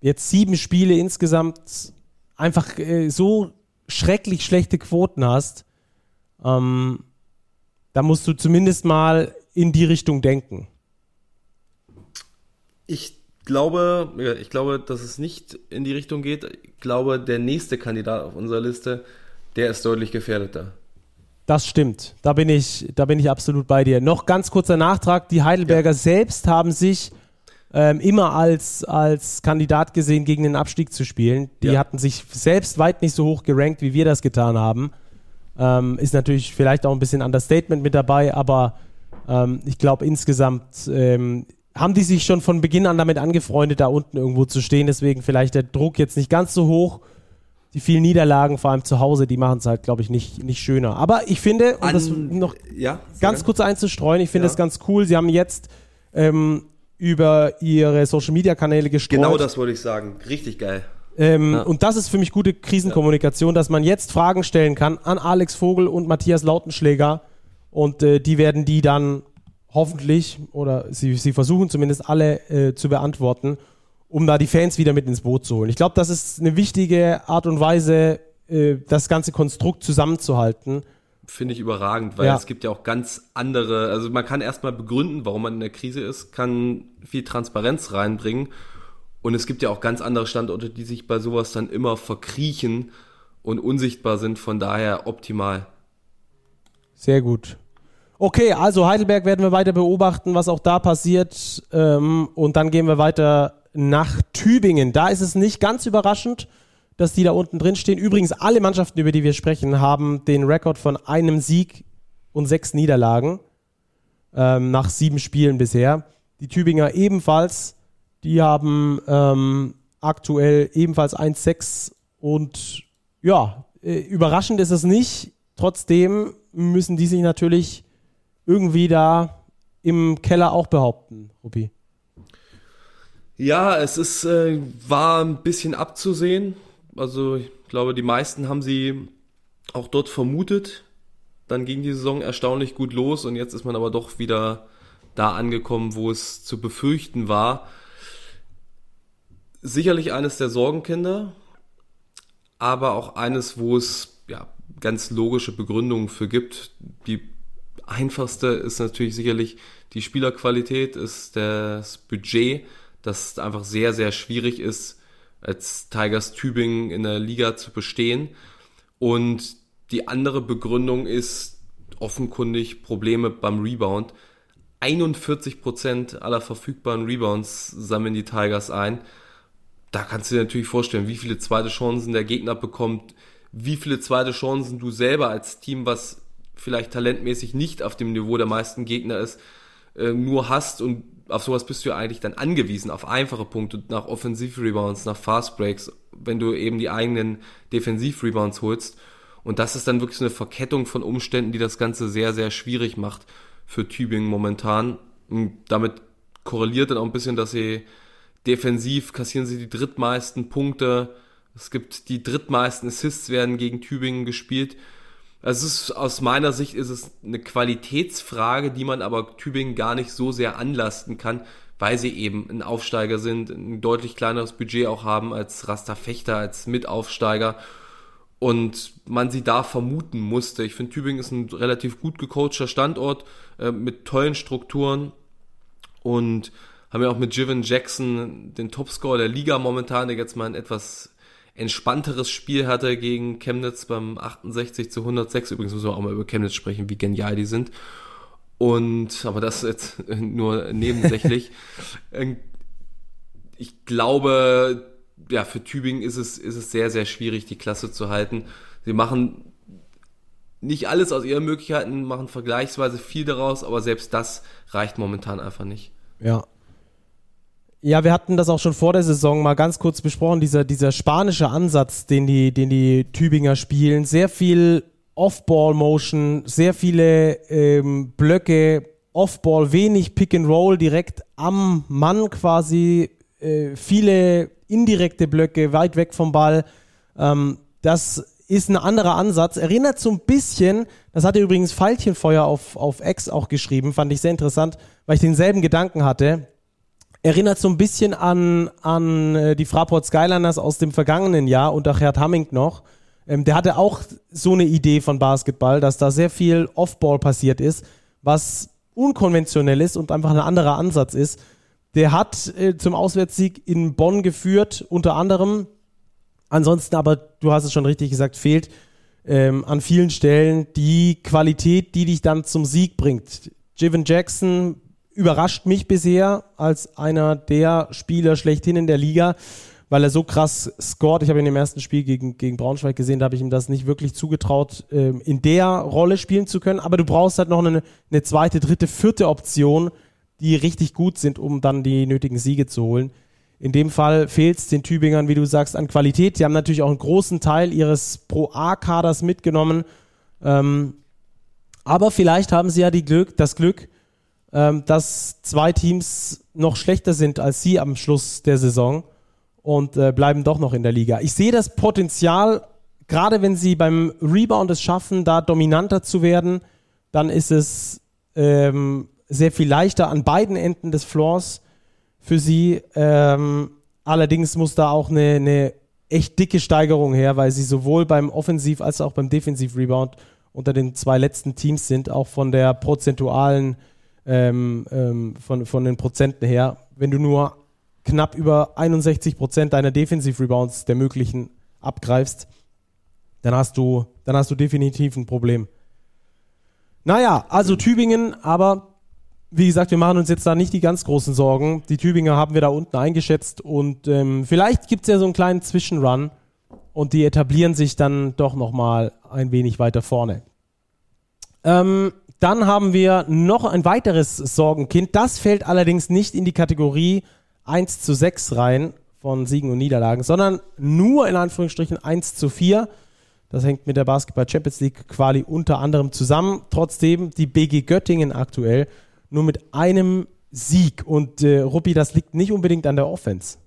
jetzt sieben Spiele insgesamt einfach äh, so schrecklich schlechte Quoten hast, ähm, da musst du zumindest mal in die Richtung denken. Ich glaube, ich glaube, dass es nicht in die Richtung geht. Ich glaube, der nächste Kandidat auf unserer Liste, der ist deutlich gefährdeter. Das stimmt. Da bin ich, da bin ich absolut bei dir. Noch ganz kurzer Nachtrag. Die Heidelberger ja. selbst haben sich ähm, immer als, als Kandidat gesehen, gegen den Abstieg zu spielen. Die ja. hatten sich selbst weit nicht so hoch gerankt, wie wir das getan haben. Ähm, ist natürlich vielleicht auch ein bisschen Understatement mit dabei, aber ähm, ich glaube insgesamt ähm, haben die sich schon von Beginn an damit angefreundet, da unten irgendwo zu stehen. Deswegen vielleicht der Druck jetzt nicht ganz so hoch. Die vielen Niederlagen, vor allem zu Hause, die machen es halt, glaube ich, nicht, nicht schöner. Aber ich finde, um an, das noch ja, ganz kurz einzustreuen, ich finde es ja. ganz cool. Sie haben jetzt ähm, über ihre Social Media Kanäle gestreut. Genau das wollte ich sagen. Richtig geil. Ähm, ja. Und das ist für mich gute Krisenkommunikation, dass man jetzt Fragen stellen kann an Alex Vogel und Matthias Lautenschläger und äh, die werden die dann hoffentlich, oder sie, sie versuchen zumindest alle äh, zu beantworten, um da die Fans wieder mit ins Boot zu holen. Ich glaube, das ist eine wichtige Art und Weise, äh, das ganze Konstrukt zusammenzuhalten. Finde ich überragend, weil ja. es gibt ja auch ganz andere, also man kann erstmal begründen, warum man in der Krise ist, kann viel Transparenz reinbringen. Und es gibt ja auch ganz andere Standorte, die sich bei sowas dann immer verkriechen und unsichtbar sind, von daher optimal. Sehr gut. Okay, also Heidelberg werden wir weiter beobachten, was auch da passiert. Ähm, und dann gehen wir weiter nach Tübingen. Da ist es nicht ganz überraschend, dass die da unten drin stehen. Übrigens, alle Mannschaften, über die wir sprechen, haben den Rekord von einem Sieg und sechs Niederlagen ähm, nach sieben Spielen bisher. Die Tübinger ebenfalls. Die haben ähm, aktuell ebenfalls 1-6 und ja, äh, überraschend ist es nicht. Trotzdem müssen die sich natürlich irgendwie da im Keller auch behaupten, Rupi. Ja, es ist, äh, war ein bisschen abzusehen. Also ich glaube, die meisten haben sie auch dort vermutet. Dann ging die Saison erstaunlich gut los und jetzt ist man aber doch wieder da angekommen, wo es zu befürchten war. Sicherlich eines der Sorgenkinder, aber auch eines, wo es ja, ganz logische Begründungen für gibt. Die einfachste ist natürlich sicherlich die Spielerqualität, ist das Budget, das einfach sehr, sehr schwierig ist, als Tigers Tübingen in der Liga zu bestehen. Und die andere Begründung ist offenkundig Probleme beim Rebound. 41% aller verfügbaren Rebounds sammeln die Tigers ein. Da kannst du dir natürlich vorstellen, wie viele zweite Chancen der Gegner bekommt, wie viele zweite Chancen du selber als Team, was vielleicht talentmäßig nicht auf dem Niveau der meisten Gegner ist, äh, nur hast und auf sowas bist du ja eigentlich dann angewiesen, auf einfache Punkte, nach Offensiv-Rebounds, nach Fast-Breaks, wenn du eben die eigenen Defensiv-Rebounds holst. Und das ist dann wirklich so eine Verkettung von Umständen, die das Ganze sehr, sehr schwierig macht für Tübingen momentan. Und damit korreliert dann auch ein bisschen, dass sie defensiv kassieren sie die drittmeisten Punkte Es gibt die drittmeisten Assists werden gegen Tübingen gespielt. Also es ist, aus meiner Sicht ist es eine Qualitätsfrage, die man aber Tübingen gar nicht so sehr anlasten kann, weil sie eben ein Aufsteiger sind, ein deutlich kleineres Budget auch haben als Rasta Fechter, als Mitaufsteiger und man sie da vermuten musste. Ich finde, Tübingen ist ein relativ gut gecoachter Standort äh, mit tollen Strukturen und haben ja auch mit Jiven Jackson den Topscorer der Liga momentan, der jetzt mal ein etwas entspannteres Spiel hatte gegen Chemnitz beim 68 zu 106. Übrigens müssen wir auch mal über Chemnitz sprechen, wie genial die sind. Und, aber das jetzt nur nebensächlich. Ähm, ich glaube, ja, für Tübingen ist es, ist es sehr, sehr schwierig, die Klasse zu halten. Sie machen nicht alles aus ihren Möglichkeiten, machen vergleichsweise viel daraus, aber selbst das reicht momentan einfach nicht. Ja. Ja, wir hatten das auch schon vor der Saison mal ganz kurz besprochen, dieser, dieser spanische Ansatz, den die, den die Tübinger spielen. Sehr viel Off-Ball-Motion, sehr viele ähm, Blöcke, Off-Ball, wenig Pick-and-Roll direkt am Mann quasi, äh, viele indirekte Blöcke, weit weg vom Ball. Ähm, das ist ein anderer Ansatz. Erinnert so ein bisschen, das hatte übrigens Pfeilchenfeuer auf, auf X auch geschrieben, fand ich sehr interessant, weil ich denselben Gedanken hatte. Erinnert so ein bisschen an, an äh, die Fraport Skyliners aus dem vergangenen Jahr unter Gerd Hamming noch. Ähm, der hatte auch so eine Idee von Basketball, dass da sehr viel Off-Ball passiert ist, was unkonventionell ist und einfach ein anderer Ansatz ist. Der hat äh, zum Auswärtssieg in Bonn geführt, unter anderem. Ansonsten aber, du hast es schon richtig gesagt, fehlt ähm, an vielen Stellen die Qualität, die dich dann zum Sieg bringt. Jiven Jackson überrascht mich bisher als einer der Spieler schlechthin in der Liga, weil er so krass scored. Ich habe ihn im ersten Spiel gegen, gegen Braunschweig gesehen, da habe ich ihm das nicht wirklich zugetraut, ähm, in der Rolle spielen zu können. Aber du brauchst halt noch eine, eine zweite, dritte, vierte Option, die richtig gut sind, um dann die nötigen Siege zu holen. In dem Fall fehlt es den Tübingern, wie du sagst, an Qualität. Die haben natürlich auch einen großen Teil ihres Pro-A-Kaders mitgenommen. Ähm, aber vielleicht haben sie ja Glück, das Glück, ähm, dass zwei Teams noch schlechter sind als sie am Schluss der Saison und äh, bleiben doch noch in der Liga. Ich sehe das Potenzial, gerade wenn sie beim Rebound es schaffen, da dominanter zu werden, dann ist es ähm, sehr viel leichter an beiden Enden des Floors für sie. Ähm, allerdings muss da auch eine, eine echt dicke Steigerung her, weil sie sowohl beim Offensiv- als auch beim Defensiv-Rebound unter den zwei letzten Teams sind, auch von der prozentualen, ähm, ähm, von, von den Prozenten her. Wenn du nur knapp über 61 Prozent deiner Defensiv-Rebounds der möglichen abgreifst, dann hast du, dann hast du definitiv ein Problem. Naja, also Tübingen, aber wie gesagt, wir machen uns jetzt da nicht die ganz großen Sorgen. Die Tübinger haben wir da unten eingeschätzt und ähm, vielleicht gibt es ja so einen kleinen Zwischenrun und die etablieren sich dann doch nochmal ein wenig weiter vorne. Ähm, dann haben wir noch ein weiteres Sorgenkind. Das fällt allerdings nicht in die Kategorie 1 zu 6 rein von Siegen und Niederlagen, sondern nur in Anführungsstrichen 1 zu 4. Das hängt mit der Basketball Champions League Quali unter anderem zusammen. Trotzdem die BG Göttingen aktuell nur mit einem Sieg. Und äh, Ruppi, das liegt nicht unbedingt an der Offense.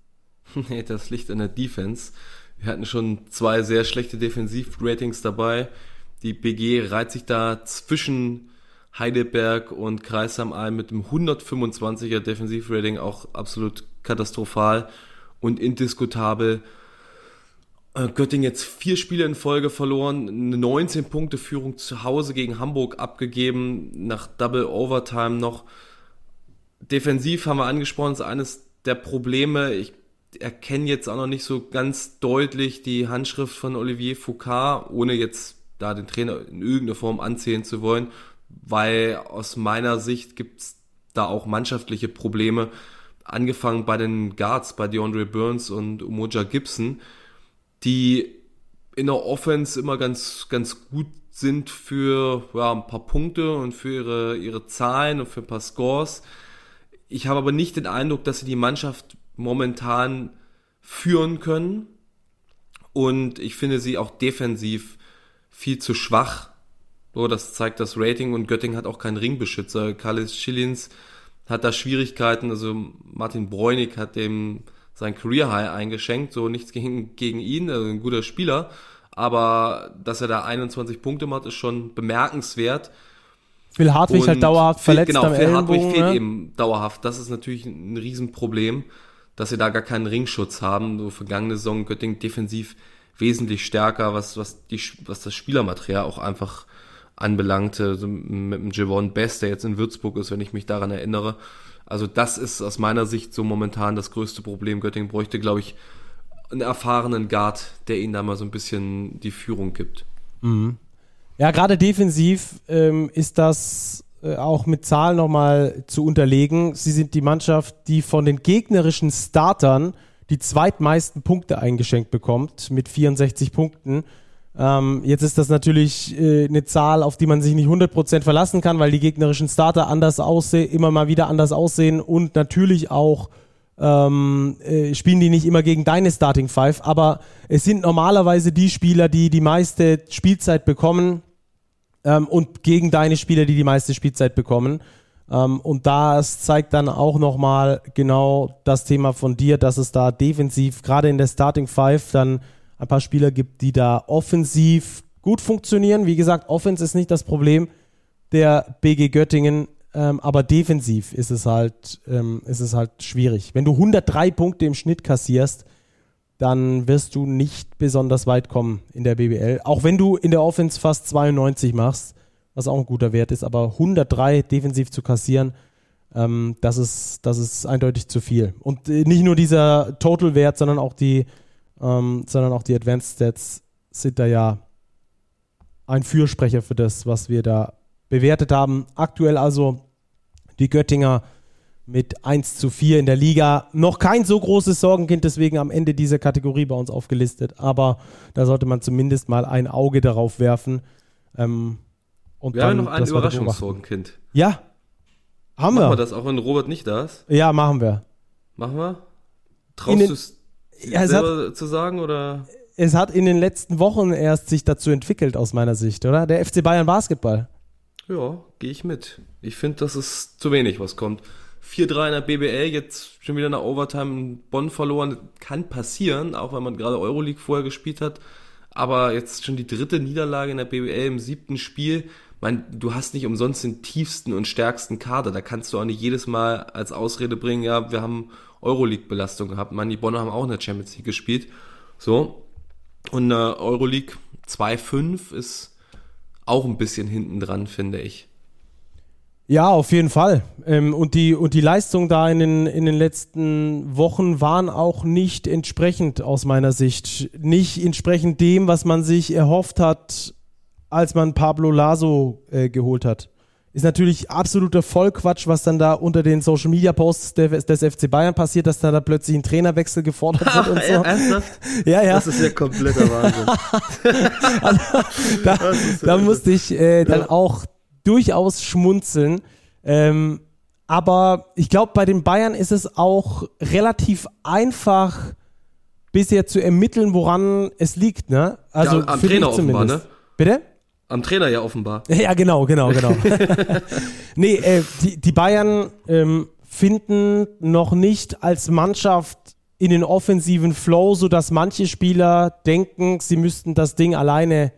Nee, das liegt an der Defense. Wir hatten schon zwei sehr schlechte Defensivratings dabei. Die BG reiht sich da zwischen Heidelberg und Kreisheim ein mit dem 125er Defensivrating, auch absolut katastrophal und indiskutabel. Äh, Göttingen jetzt vier Spiele in Folge verloren, eine 19 Punkte Führung zu Hause gegen Hamburg abgegeben, nach Double Overtime noch. Defensiv haben wir angesprochen, ist eines der Probleme. Ich erkenne jetzt auch noch nicht so ganz deutlich die Handschrift von Olivier Foucault, ohne jetzt da den Trainer in irgendeiner Form anzählen zu wollen, weil aus meiner Sicht gibt es da auch mannschaftliche Probleme, angefangen bei den Guards, bei DeAndre Burns und Umoja Gibson die in der Offense immer ganz, ganz gut sind für ja, ein paar Punkte und für ihre, ihre Zahlen und für ein paar Scores. Ich habe aber nicht den Eindruck, dass sie die Mannschaft momentan führen können. Und ich finde sie auch defensiv viel zu schwach. So, das zeigt das Rating und Göttingen hat auch keinen Ringbeschützer. Kalis Schillins hat da Schwierigkeiten. Also Martin Bräunig hat dem sein Career High eingeschenkt, so nichts gegen, gegen ihn, also ein guter Spieler, aber dass er da 21 Punkte macht, ist schon bemerkenswert. Phil Hartwig halt dauerhaft verletzt genau, am Phil Hartwig fehlt Ne? eben dauerhaft. Das ist natürlich ein Riesenproblem, dass sie da gar keinen Ringschutz haben. So vergangene Saison Göttingen defensiv wesentlich stärker, was, was, die, was das Spielermaterial auch einfach anbelangte, mit dem Javon Best, der jetzt in Würzburg ist, wenn ich mich daran erinnere. Also das ist aus meiner Sicht so momentan das größte Problem. Göttingen bräuchte, glaube ich, einen erfahrenen Guard, der ihnen da mal so ein bisschen die Führung gibt. Ja, gerade defensiv ähm, ist das äh, auch mit Zahlen nochmal zu unterlegen. Sie sind die Mannschaft, die von den gegnerischen Startern die zweitmeisten Punkte eingeschenkt bekommt, mit 64 Punkten. Ähm, jetzt ist das natürlich äh, eine Zahl, auf die man sich nicht 100% verlassen kann, weil die gegnerischen Starter anders aussehen, immer mal wieder anders aussehen und natürlich auch ähm, äh, spielen die nicht immer gegen deine Starting Five, aber es sind normalerweise die Spieler, die die meiste Spielzeit bekommen ähm, und gegen deine Spieler, die die meiste Spielzeit bekommen. Ähm, und das zeigt dann auch nochmal genau das Thema von dir, dass es da defensiv, gerade in der Starting Five, dann ein paar Spieler gibt, die da offensiv gut funktionieren. Wie gesagt, Offense ist nicht das Problem der BG Göttingen, ähm, aber defensiv ist es halt, ähm, ist es halt schwierig. Wenn du 103 Punkte im Schnitt kassierst, dann wirst du nicht besonders weit kommen in der BBL. Auch wenn du in der Offense fast 92 machst, was auch ein guter Wert ist, aber 103 defensiv zu kassieren, ähm, das, ist, das ist eindeutig zu viel. Und äh, nicht nur dieser Total-Wert, sondern auch die, ähm, sondern auch die Advanced Stats sind da ja ein Fürsprecher für das, was wir da bewertet haben. Aktuell also die Göttinger mit 1 zu 4 in der Liga. Noch kein so großes Sorgenkind, deswegen am Ende dieser Kategorie bei uns aufgelistet. Aber da sollte man zumindest mal ein Auge darauf werfen. Ähm, und Wir dann haben ja noch ein das weiter beobachten. Überraschungssorgenkind. Ja, haben Machen wir. das auch, wenn Robert nicht da ist? Ja, machen wir. Machen wir? In Traust du es Ja, selber zu sagen oder? Es hat in den letzten Wochen erst sich dazu entwickelt, aus meiner Sicht, oder? Der FC Bayern Basketball. Ja, gehe ich mit. Ich finde, das ist zu wenig, was kommt. 4-3 in der BBL, jetzt schon wieder eine Overtime in Bonn verloren. Kann passieren, auch wenn man gerade Euroleague vorher gespielt hat. Aber jetzt schon die dritte Niederlage in der BBL im siebten Spiel. Mein, du hast nicht umsonst den tiefsten und stärksten Kader. Da kannst du auch nicht jedes Mal als Ausrede bringen, ja, wir haben Euroleague-Belastung gehabt. Man, die Bonner haben auch in der Champions League gespielt. So. Und äh, Euroleague 2-5 ist auch ein bisschen hinten dran, finde ich. Ja, auf jeden Fall. Ähm, und, die, und die Leistungen da in den, in den letzten Wochen waren auch nicht entsprechend aus meiner Sicht. Nicht entsprechend dem, was man sich erhofft hat, als man Pablo Laso äh, geholt hat. Ist natürlich absoluter Vollquatsch, was dann da unter den Social Media Posts des, des FC Bayern passiert, dass da, da plötzlich ein Trainerwechsel gefordert wird und so. Ernsthaft? Ja, ja. Das ist ja kompletter Wahnsinn. da, ist da ja- musste ich äh, dann auch durchaus schmunzeln. Ähm, aber ich glaube, bei den Bayern ist es auch relativ einfach bisher zu ermitteln, woran es liegt. Ne? Also Ja, am Trainer offenbar, ne? Bitte? Am Trainer ja offenbar. Ja, genau, genau, genau. nee, äh, die, die Bayern ähm, finden noch nicht als Mannschaft in den offensiven Flow, sodass manche Spieler denken, sie müssten das Ding alleine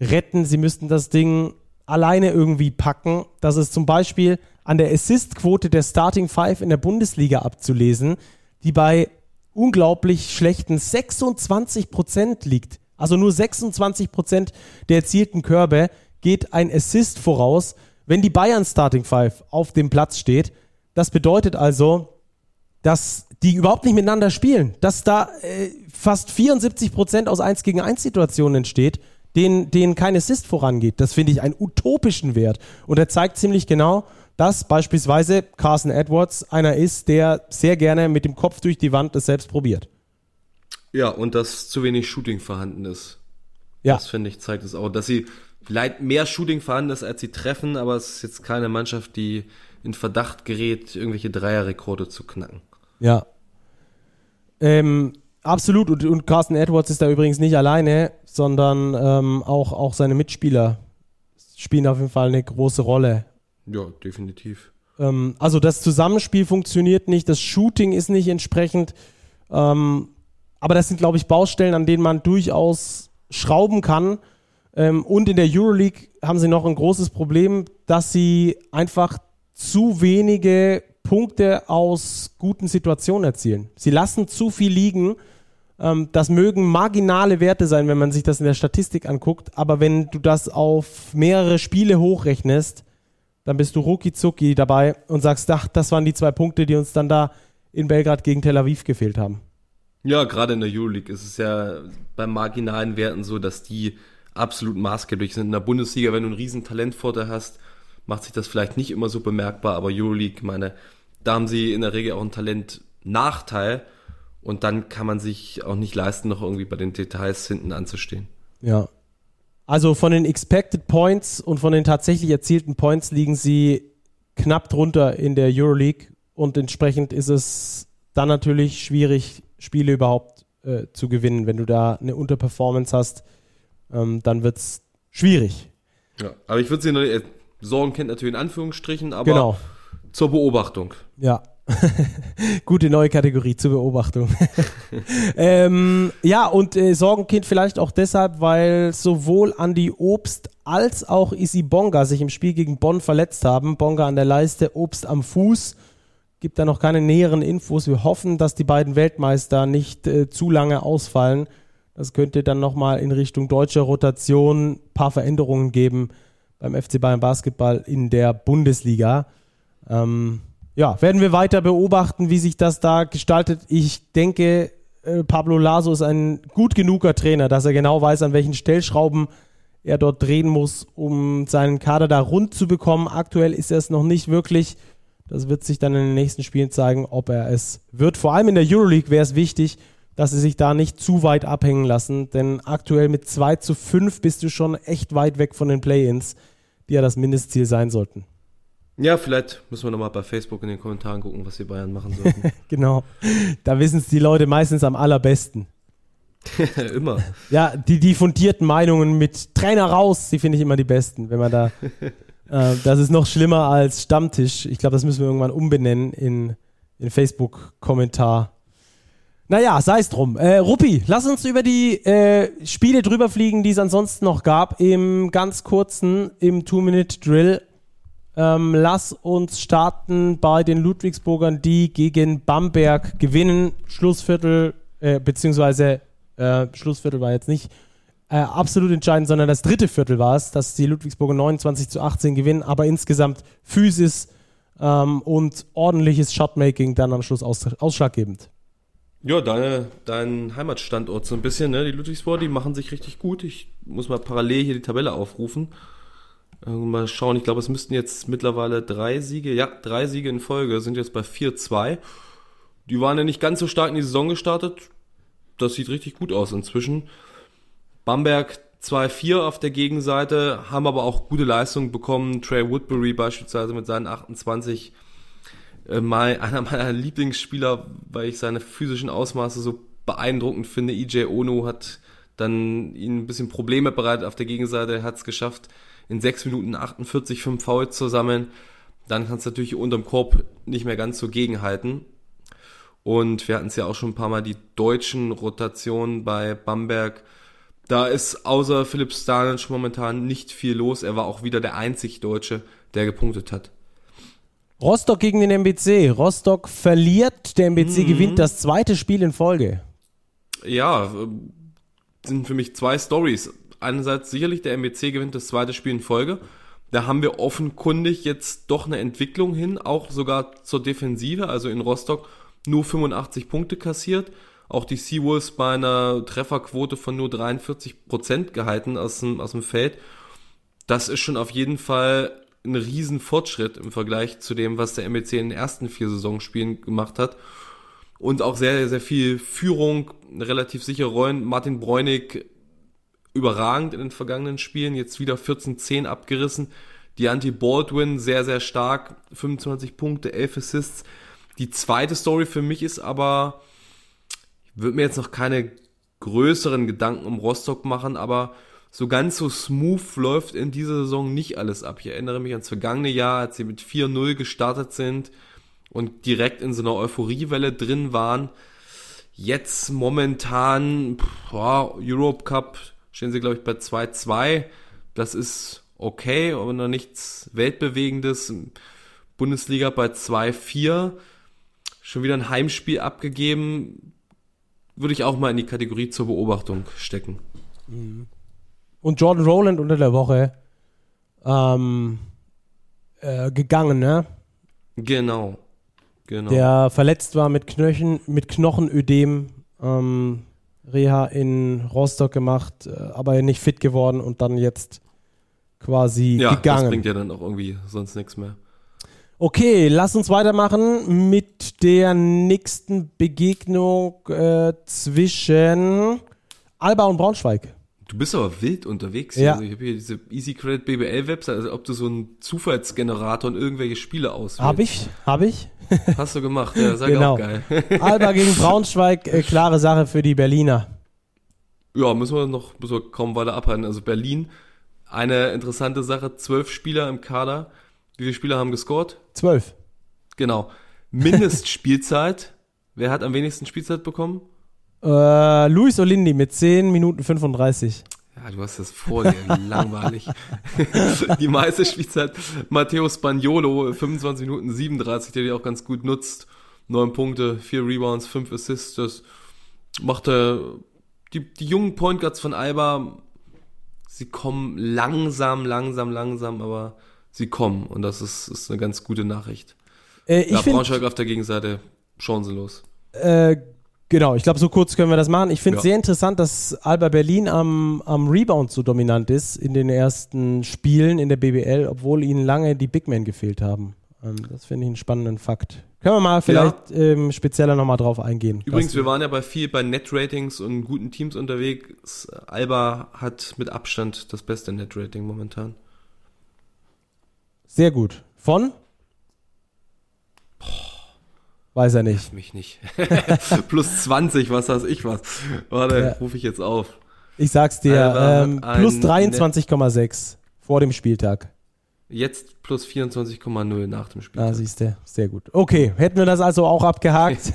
retten, sie müssten das Ding alleine irgendwie packen. Das ist zum Beispiel an der Assist-Quote der Starting Five in der Bundesliga abzulesen, die bei unglaublich schlechten 26 Prozent liegt. Also nur 26 Prozent der erzielten Körbe geht ein Assist voraus, wenn die Bayern Starting Five auf dem Platz steht. Das bedeutet also, dass die überhaupt nicht miteinander spielen, dass da äh, fast 74 Prozent aus 1 gegen 1 Situationen entsteht, denen, denen kein Assist vorangeht. Das finde ich einen utopischen Wert. Und er zeigt ziemlich genau, dass beispielsweise Carson Edwards einer ist, der sehr gerne mit dem Kopf durch die Wand das selbst probiert. Ja, und dass zu wenig Shooting vorhanden ist. Ja. Das finde ich, zeigt es auch. Dass sie vielleicht mehr Shooting vorhanden ist, als sie treffen, aber es ist jetzt keine Mannschaft, die in Verdacht gerät, irgendwelche Dreierrekorde zu knacken. Ja. Ähm, absolut. Und, und Carson Edwards ist da übrigens nicht alleine, sondern ähm, auch, auch seine Mitspieler spielen auf jeden Fall eine große Rolle. Ja, definitiv. Ähm, also das Zusammenspiel funktioniert nicht, das Shooting ist nicht entsprechend. Ähm, aber das sind, glaube ich, Baustellen, an denen man durchaus schrauben kann. Ähm, und in der Euroleague haben sie noch ein großes Problem, dass sie einfach zu wenige Punkte aus guten Situationen erzielen. Sie lassen zu viel liegen. Ähm, das mögen marginale Werte sein, wenn man sich das in der Statistik anguckt, aber wenn du das auf mehrere Spiele hochrechnest, dann bist du rucki dabei und sagst, ach, das waren die zwei Punkte, die uns dann da in Belgrad gegen Tel Aviv gefehlt haben. Ja, gerade in der Euroleague ist es ja bei marginalen Werten so, dass die absolut maßgeblich sind. In der Bundesliga, wenn du einen riesen Talentvorteil hast, macht sich das vielleicht nicht immer so bemerkbar, aber Euroleague, meine, da haben sie in der Regel auch einen Talentnachteil und dann kann man sich auch nicht leisten, noch irgendwie bei den Details hinten anzustehen. Ja. Also von den Expected Points und von den tatsächlich erzielten Points liegen sie knapp drunter in der Euroleague und entsprechend ist es dann natürlich schwierig, Spiele überhaupt äh, zu gewinnen. Wenn du da eine Unterperformance hast, ähm, dann wird es schwierig. Ja, aber ich würde sie äh, Sorgenkind natürlich in Anführungsstrichen, aber Genau. zur Beobachtung. Ja. Gute neue Kategorie zur Beobachtung. ähm, ja, und äh, Sorgenkind vielleicht auch deshalb, weil sowohl Andy Obst als auch Isi Bonga sich im Spiel gegen Bonn verletzt haben. Bonga an der Leiste, Obst am Fuß. Gibt da noch keine näheren Infos. Wir hoffen, dass die beiden Weltmeister nicht äh, zu lange ausfallen. Das könnte dann nochmal in Richtung deutsche Rotation ein paar Veränderungen geben beim FC Bayern Basketball in der Bundesliga. Ähm, ja, werden wir weiter beobachten, wie sich das da gestaltet. Ich denke, äh, Pablo Laso ist ein gut genuger Trainer, dass er genau weiß, an welchen Stellschrauben er dort drehen muss, um seinen Kader da rund zu bekommen. Aktuell ist er es noch nicht wirklich. Das wird sich dann in den nächsten Spielen zeigen, ob er es wird. Vor allem in der Euroleague wäre es wichtig, dass sie sich da nicht zu weit abhängen lassen, denn aktuell mit 2 zu 5 bist du schon echt weit weg von den Play-Ins, die ja das Mindestziel sein sollten. Ja, vielleicht müssen wir nochmal bei Facebook in den Kommentaren gucken, was die Bayern machen sollten. Genau. Da wissen es die Leute meistens am allerbesten. Immer. Ja, die, die fundierten Meinungen mit Trainer raus, die finde ich immer die besten, wenn man da. äh, das ist noch schlimmer als Stammtisch. Ich glaube, das müssen wir irgendwann umbenennen in, in Facebook-Kommentar. Naja, sei es drum. Äh, Ruppi, lass uns über die äh, Spiele drüber fliegen, die es ansonsten noch gab, im ganz kurzen, im Two-Minute-Drill. Ähm, lass uns starten bei den Ludwigsburgern, die gegen Bamberg gewinnen. Schlussviertel, äh, beziehungsweise äh, Schlussviertel war jetzt nicht äh, absolut entscheidend, sondern das dritte Viertel war es, dass die Ludwigsburger 29 zu 18 gewinnen, aber insgesamt Physis ähm, und ordentliches Shotmaking dann am Schluss aus, ausschlaggebend. Ja, deine, dein Heimatstandort so ein bisschen, ne? Die Ludwigsburg, die machen sich richtig gut. Ich muss mal parallel hier die Tabelle aufrufen. Äh, mal schauen, ich glaube, es müssten jetzt mittlerweile drei Siege, ja, drei Siege in Folge, sind jetzt bei 4-2. Die waren ja nicht ganz so stark in die Saison gestartet. Das sieht richtig gut aus inzwischen. Bamberg 2-4 auf der Gegenseite, haben aber auch gute Leistungen bekommen. Trey Woodbury beispielsweise mit seinen 28 äh, einer meiner Lieblingsspieler, weil ich seine physischen Ausmaße so beeindruckend finde. EJ Ono hat dann ihnen ein bisschen Probleme bereitet auf der Gegenseite. Er hat es geschafft, in 6 Minuten 48 5 Fouls zu sammeln. Dann kannst du natürlich unterm Korb nicht mehr ganz so gegenhalten. Und wir hatten es ja auch schon ein paar Mal die deutschen Rotationen bei Bamberg. Da ist außer Philipp Stanic momentan nicht viel los. Er war auch wieder der einzig Deutsche, der gepunktet hat. Rostock gegen den MBC. Rostock verliert, der MBC gewinnt das zweite Spiel in Folge. Ja, äh, sind für mich zwei Stories. Einerseits sicherlich der MBC gewinnt das zweite Spiel in Folge. Da haben wir offenkundig jetzt doch eine Entwicklung hin, auch sogar zur Defensive. Also in Rostock nur 85 Punkte kassiert. Auch die Seawolves bei einer Trefferquote von nur 43 Prozent gehalten aus dem, aus dem Feld. Das ist schon auf jeden Fall ein riesen Fortschritt im Vergleich zu dem, was der MBC in den ersten vier Saisonspielen gemacht hat. Und auch sehr, sehr viel Führung, relativ sichere Rollen. Martin Bräunig überragend in den vergangenen Spielen, jetzt wieder 14-10 abgerissen. Die Anti-Baldwin sehr, sehr stark, 25 Punkte, 11 Assists. Die zweite Story für mich ist aber, würde mir jetzt noch keine größeren Gedanken um Rostock machen, aber so ganz so smooth läuft in dieser Saison nicht alles ab. Ich erinnere mich ans vergangene Jahr, als sie mit 4-0 gestartet sind und direkt in so einer Euphoriewelle drin waren. Jetzt momentan, ja, Europe Cup stehen sie, glaube ich, bei 2-2. Das ist okay, aber noch nichts Weltbewegendes. Bundesliga bei 2-4. Schon wieder ein Heimspiel abgegeben. Würde ich auch mal in die Kategorie zur Beobachtung stecken. Und Jordan Rowland unter der Woche ähm, äh, gegangen, ne? Genau. Genau. Der verletzt war mit Knöchen, mit Knochenödem, ähm, Reha in Rostock gemacht, äh, aber nicht fit geworden und dann jetzt quasi ja, das gegangen. bringt ja dann auch irgendwie sonst nichts mehr. Okay, lass uns weitermachen mit der nächsten Begegnung äh, zwischen Alba und Braunschweig. Du bist aber wild unterwegs. Ja. Also ich habe hier diese Easy Credit BBL Website, also ob du so einen Zufallsgenerator und irgendwelche Spiele auswählst. Hab ich, hab ich. Hast du gemacht, ja, sag Genau. auch geil. Alba gegen Braunschweig, äh, klare Sache für die Berliner. Ja, müssen wir noch müssen wir kaum weiter abhalten. Also Berlin, eine interessante Sache, zwölf Spieler im Kader. Wie viele Spieler haben gescored? Zwölf. Genau. Mindestspielzeit. Wer hat am wenigsten Spielzeit bekommen? Äh, Luis Olindi mit 10 Minuten 35. Ja, du hast das vor dir, langweilig. die meiste Spielzeit Matteo Spagnolo, 25 Minuten 37, der die auch ganz gut nutzt. Neun Punkte, vier Rebounds, fünf Assists. Das macht er. Die, die jungen Point Guards von Alba, sie kommen langsam, langsam, langsam, aber sie kommen. Und das ist, ist eine ganz gute Nachricht. Äh, ich Ja, Braunschweig auf der Gegenseite chancenlos. äh, genau, ich glaube, so kurz können wir das machen. Ich finde es Ja. sehr interessant, dass Alba Berlin am, am Rebound so dominant ist in den ersten Spielen in der BBL, obwohl ihnen lange die Big Men gefehlt haben. Ähm, das finde ich einen spannenden Fakt. Können wir mal vielleicht ähm, spezieller nochmal drauf eingehen. Übrigens, wir waren ja bei viel bei Net-Ratings und guten Teams unterwegs. Alba hat mit Abstand das beste Net-Rating momentan. Sehr gut. Von? Weiß er nicht. Mich nicht. Plus 20, was weiß ich was. Warte, Ja. rufe ich jetzt auf. Ich sag's dir, ähm, plus ein 23,6 vor dem Spieltag. Jetzt plus 24,0 nach dem Spiel. Ah, siehst du, sehr gut. Okay, hätten wir das also auch abgehakt.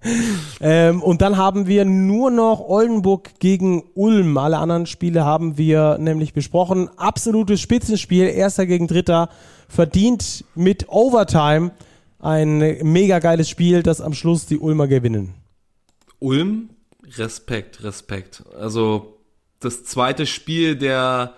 ähm, und dann haben wir nur noch Oldenburg gegen Ulm. Alle anderen Spiele haben wir nämlich besprochen. Absolutes Spitzenspiel, erster gegen dritter, verdient mit Overtime. Ein mega geiles Spiel, das am Schluss die Ulmer gewinnen. Ulm, Respekt, Respekt. Also das zweite Spiel der,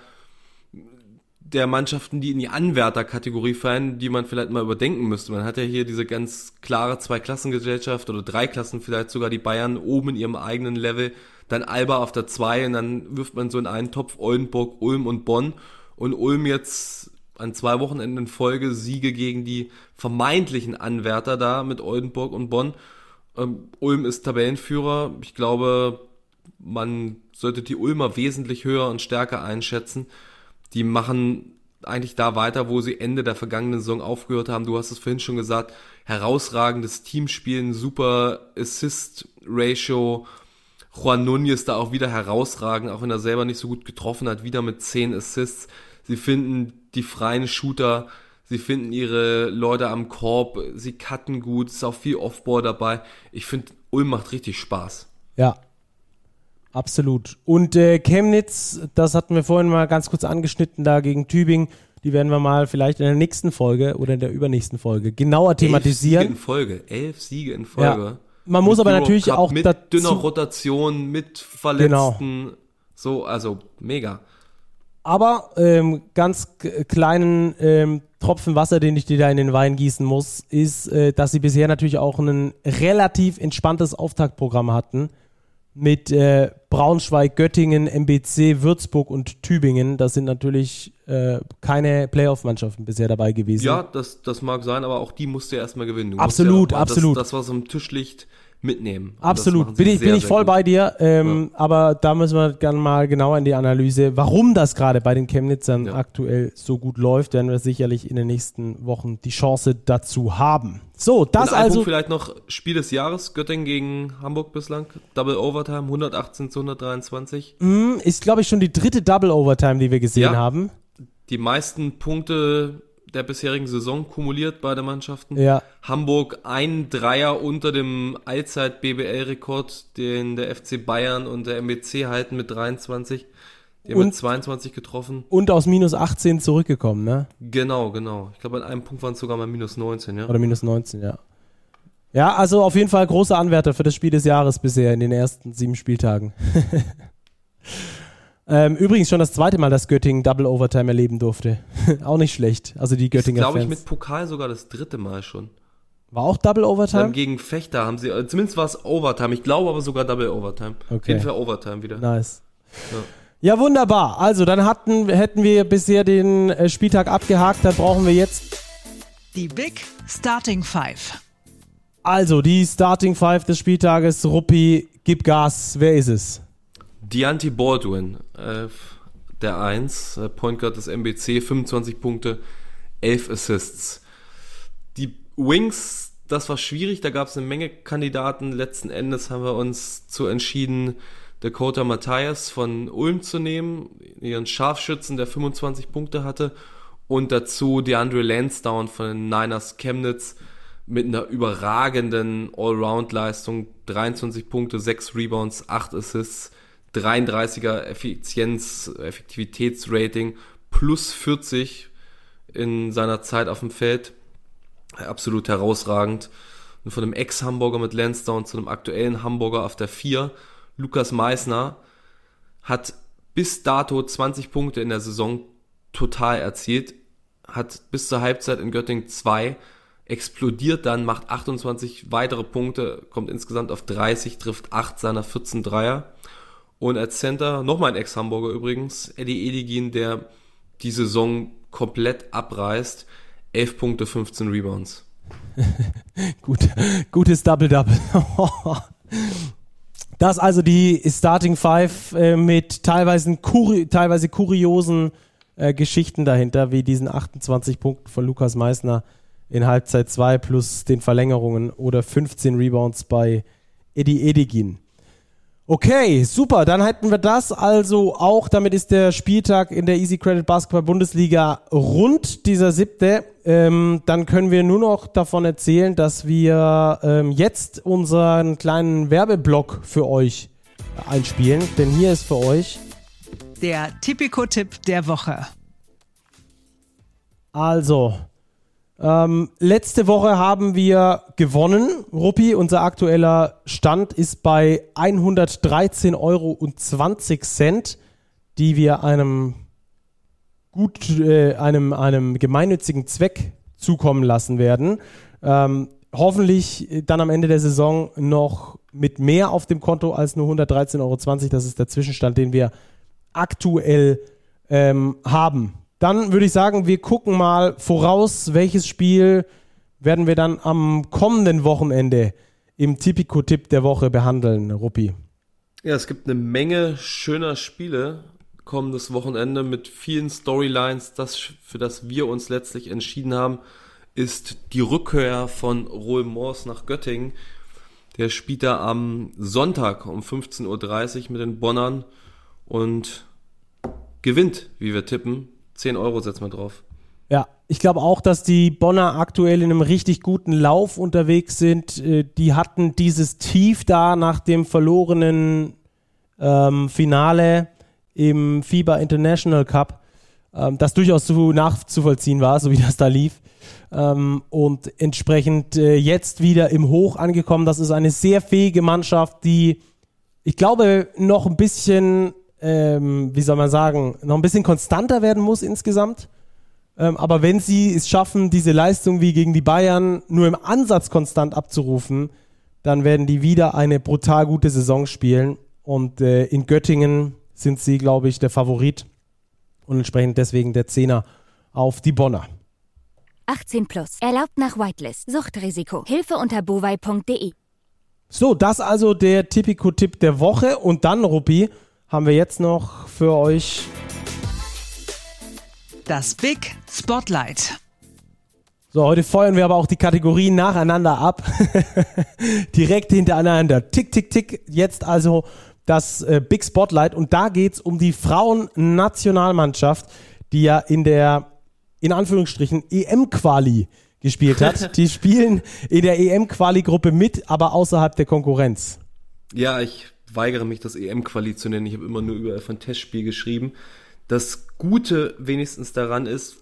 der Mannschaften, die in die Anwärterkategorie fallen, die man vielleicht mal überdenken müsste. Man hat ja hier diese ganz klare Zweiklassengesellschaft oder drei Klassen vielleicht sogar die Bayern oben in ihrem eigenen Level, dann Alba auf der zwei und dann wirft man so in einen Topf Oldenburg, Ulm und Bonn und Ulm jetzt an zwei Wochenenden in Folge Siege gegen die vermeintlichen Anwärter da mit Oldenburg und Bonn. Ähm, Ulm ist Tabellenführer. Ich glaube, man sollte die Ulmer wesentlich höher und stärker einschätzen. Die machen eigentlich da weiter, wo sie Ende der vergangenen Saison aufgehört haben. Du hast es vorhin schon gesagt, herausragendes Teamspielen, super Assist-Ratio. Juan Núñez da auch wieder herausragend, auch wenn er selber nicht so gut getroffen hat, wieder mit 10 Assists. Sie finden die freien Shooter, sie finden ihre Leute am Korb, sie cutten gut, ist auch viel Offball dabei. Ich finde, Ulm macht richtig Spaß. Ja, absolut. Und äh, Chemnitz, das hatten wir vorhin mal ganz kurz angeschnitten, da gegen Tübingen. Die werden wir mal vielleicht in der nächsten Folge oder in der übernächsten Folge genauer Elf Siege thematisieren. in Folge, elf Siege in Folge. Ja. Man muss aber Euro natürlich Cup auch mit dazu- dünner Rotation, mit Verletzten, so, also mega. Aber ähm, ganz kleinen ähm, Tropfen Wasser, den ich dir da in den Wein gießen muss, ist, äh, dass sie bisher natürlich auch ein relativ entspanntes Auftaktprogramm hatten mit äh, Braunschweig, Göttingen, MBC, Würzburg und Tübingen. Das sind natürlich äh, keine Playoff-Mannschaften bisher dabei gewesen. Ja, das, das mag sein, aber auch die musst du ja erstmal gewinnen. Du Absolut, ja absolut. Das, das, was am Tisch liegt, mitnehmen. Absolut, bin ich, sehr, bin ich voll gut. bei dir. Ähm, Aber da müssen wir dann mal genauer in die Analyse, warum das gerade bei den Chemnitzern Ja. aktuell so gut läuft, werden wir sicherlich in den nächsten Wochen die Chance dazu haben. So, das also. Punkt vielleicht noch Spiel des Jahres, Göttingen gegen Hamburg bislang. Double Overtime, 118 zu 123. mh, Ist, glaube ich, schon die dritte Double Overtime, die wir gesehen Ja. haben. Die meisten Punkte der bisherigen Saison kumuliert beide Mannschaften. Ja. Hamburg ein Dreier unter dem Allzeit-BBL-Rekord, den der FC Bayern und der MBC halten mit 23. Die haben Und- mit 22 getroffen. Und aus minus 18 zurückgekommen, ne? Genau, genau. Ich glaube, an einem Punkt waren es sogar mal minus 19, ja. Oder minus 19, ja. Ja, also auf jeden Fall großer Anwärter für das Spiel des Jahres bisher in den ersten sieben Spieltagen. ähm, übrigens schon das zweite Mal, dass Göttingen Double Overtime erleben durfte. Auch nicht schlecht. Also die Das Göttinger glaube ich mit Pokal sogar das dritte Mal schon. War auch Double Dann Overtime? gegen Fechter haben sie, äh, zumindest war es Overtime. Ich glaube aber sogar Double Overtime. Auf Okay. jeden Fall Overtime wieder. Nice. Ja. wunderbar. Also dann hatten, hätten wir bisher den äh, Spieltag abgehakt. Dann brauchen wir jetzt Die Big Starting Five. also die Starting Five des Spieltages. Ruppi, gib Gas. Wer ist es? Deontay Baldwin, äh, der 1, äh, Point Guard des MBC, 25 Punkte, 11 Assists. Die Wings, das war schwierig, da gab es eine Menge Kandidaten. Letzten Endes haben wir uns zu entschieden, Dakota Matthias von Ulm zu nehmen, ihren Scharfschützen, der 25 Punkte hatte, und dazu DeAndre Lansdowne von den Niners Chemnitz mit einer überragenden Allround-Leistung, 23 Punkte, 6 Rebounds, 8 Assists, 33er Effizienz, Effektivitätsrating, plus 40 in seiner Zeit auf dem Feld. Absolut herausragend. Und von einem Ex-Hamburger mit Lansdowne zu einem aktuellen Hamburger auf der 4, Lukas Meissner, hat bis dato 20 Punkte in der Saison total erzielt, hat bis zur Halbzeit in Göttingen 2, explodiert dann, macht 28 weitere Punkte, kommt insgesamt auf 30, trifft 8 seiner 14 Dreier. Und als Center, nochmal ein Ex-Hamburger übrigens, Eddie Edigin, der die Saison komplett abreißt, 11 Punkte, 15 Rebounds. Gut, gutes Double-Double. Das also die Starting Five äh, mit teilweise, kuri teilweise kuriosen äh, Geschichten dahinter, wie diesen 28 Punkten von Lukas Meissner in Halbzeit 2 plus den Verlängerungen oder 15 Rebounds bei Eddie Edigin. Okay, super, dann hätten wir das also auch. Damit ist der Spieltag in der Easy Credit Basketball Bundesliga rund, dieser siebte. Ähm, dann können wir nur noch davon erzählen, dass wir ähm, jetzt unseren kleinen Werbeblock für euch einspielen. Denn hier ist für euch Der Tipico-Tipp der Woche. Also, ähm, letzte Woche haben wir gewonnen. Ruppi, unser aktueller Stand ist bei 113,20 Euro, die wir einem gut, äh, einem, einem gemeinnützigen Zweck zukommen lassen werden. Ähm, hoffentlich dann am Ende der Saison noch mit mehr auf dem Konto als nur 113,20 Euro. Das ist der Zwischenstand, den wir aktuell ähm, haben. Dann würde ich sagen, wir gucken mal voraus, welches Spiel werden wir dann am kommenden Wochenende im Tipico-Tipp der Woche behandeln, Ruppi. Ja, es gibt eine Menge schöner Spiele kommendes Wochenende mit vielen Storylines. Das, für das wir uns letztlich entschieden haben, ist die Rückkehr von Roel Moors nach Göttingen. Der spielt da am Sonntag um 15.30 Uhr mit den Bonnern und gewinnt, wie wir tippen. 10 Euro setzen wir drauf. Ja, ich glaube auch, dass die Bonner aktuell in einem richtig guten Lauf unterwegs sind. Äh, Die hatten dieses Tief da nach dem verlorenen ähm, Finale im FIBA International Cup, ähm, das durchaus zu nachzuvollziehen war, so wie das da lief. Ähm, und entsprechend äh, jetzt wieder im Hoch angekommen. Das ist eine sehr fähige Mannschaft, die, ich glaube, noch ein bisschen, ähm, wie soll man sagen, noch ein bisschen konstanter werden muss insgesamt. Ähm, aber wenn sie es schaffen, diese Leistung wie gegen die Bayern nur im Ansatz konstant abzurufen, dann werden die wieder eine brutal gute Saison spielen. Und äh, in Göttingen sind sie, glaube ich, der Favorit und entsprechend deswegen der Zehner auf die Bonner. 18 plus. Erlaubt nach Whitelist. Suchtrisiko. Hilfe unter bovai.de. So, das also der Tipico-Tipp der Woche. Und dann, Ruppi, haben wir jetzt noch für euch Das Big Spotlight. So, heute feuern wir aber auch die Kategorien nacheinander ab. Direkt hintereinander. Tick, tick, tick. Jetzt also das äh, Big Spotlight. Und da geht's um die Frauennationalmannschaft, die ja in der in Anführungsstrichen EM-Quali gespielt hat. Die spielen in der EM-Quali-Gruppe mit, aber außerhalb der Konkurrenz. Ja, ich weigere mich, das EM-Quali zu nennen. Ich habe immer nur über ein Testspiel geschrieben. Das Gute wenigstens daran ist,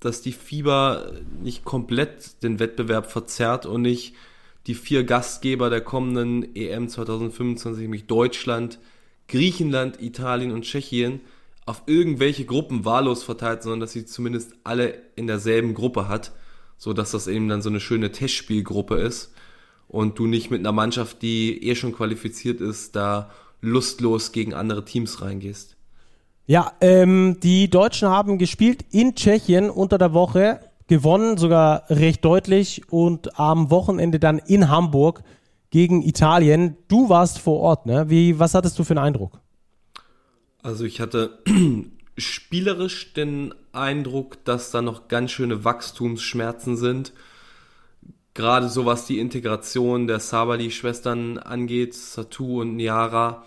dass die Fieber nicht komplett den Wettbewerb verzerrt und nicht die vier Gastgeber der kommenden EM 2025, nämlich Deutschland, Griechenland, Italien und Tschechien, auf irgendwelche Gruppen wahllos verteilt, sondern dass sie zumindest alle in derselben Gruppe hat, so dass das eben dann so eine schöne Testspielgruppe ist und du nicht mit einer Mannschaft, die eh schon qualifiziert ist, da lustlos gegen andere Teams reingehst. Ja, ähm, die Deutschen haben gespielt in Tschechien unter der Woche, gewonnen sogar recht deutlich und am Wochenende dann in Hamburg gegen Italien. Du warst vor Ort, ne? Wie, was hattest du für einen Eindruck? Also ich hatte spielerisch den Eindruck, dass da noch ganz schöne Wachstumsschmerzen sind. Gerade so was die Integration der Sabali-Schwestern angeht, Satu und Niara,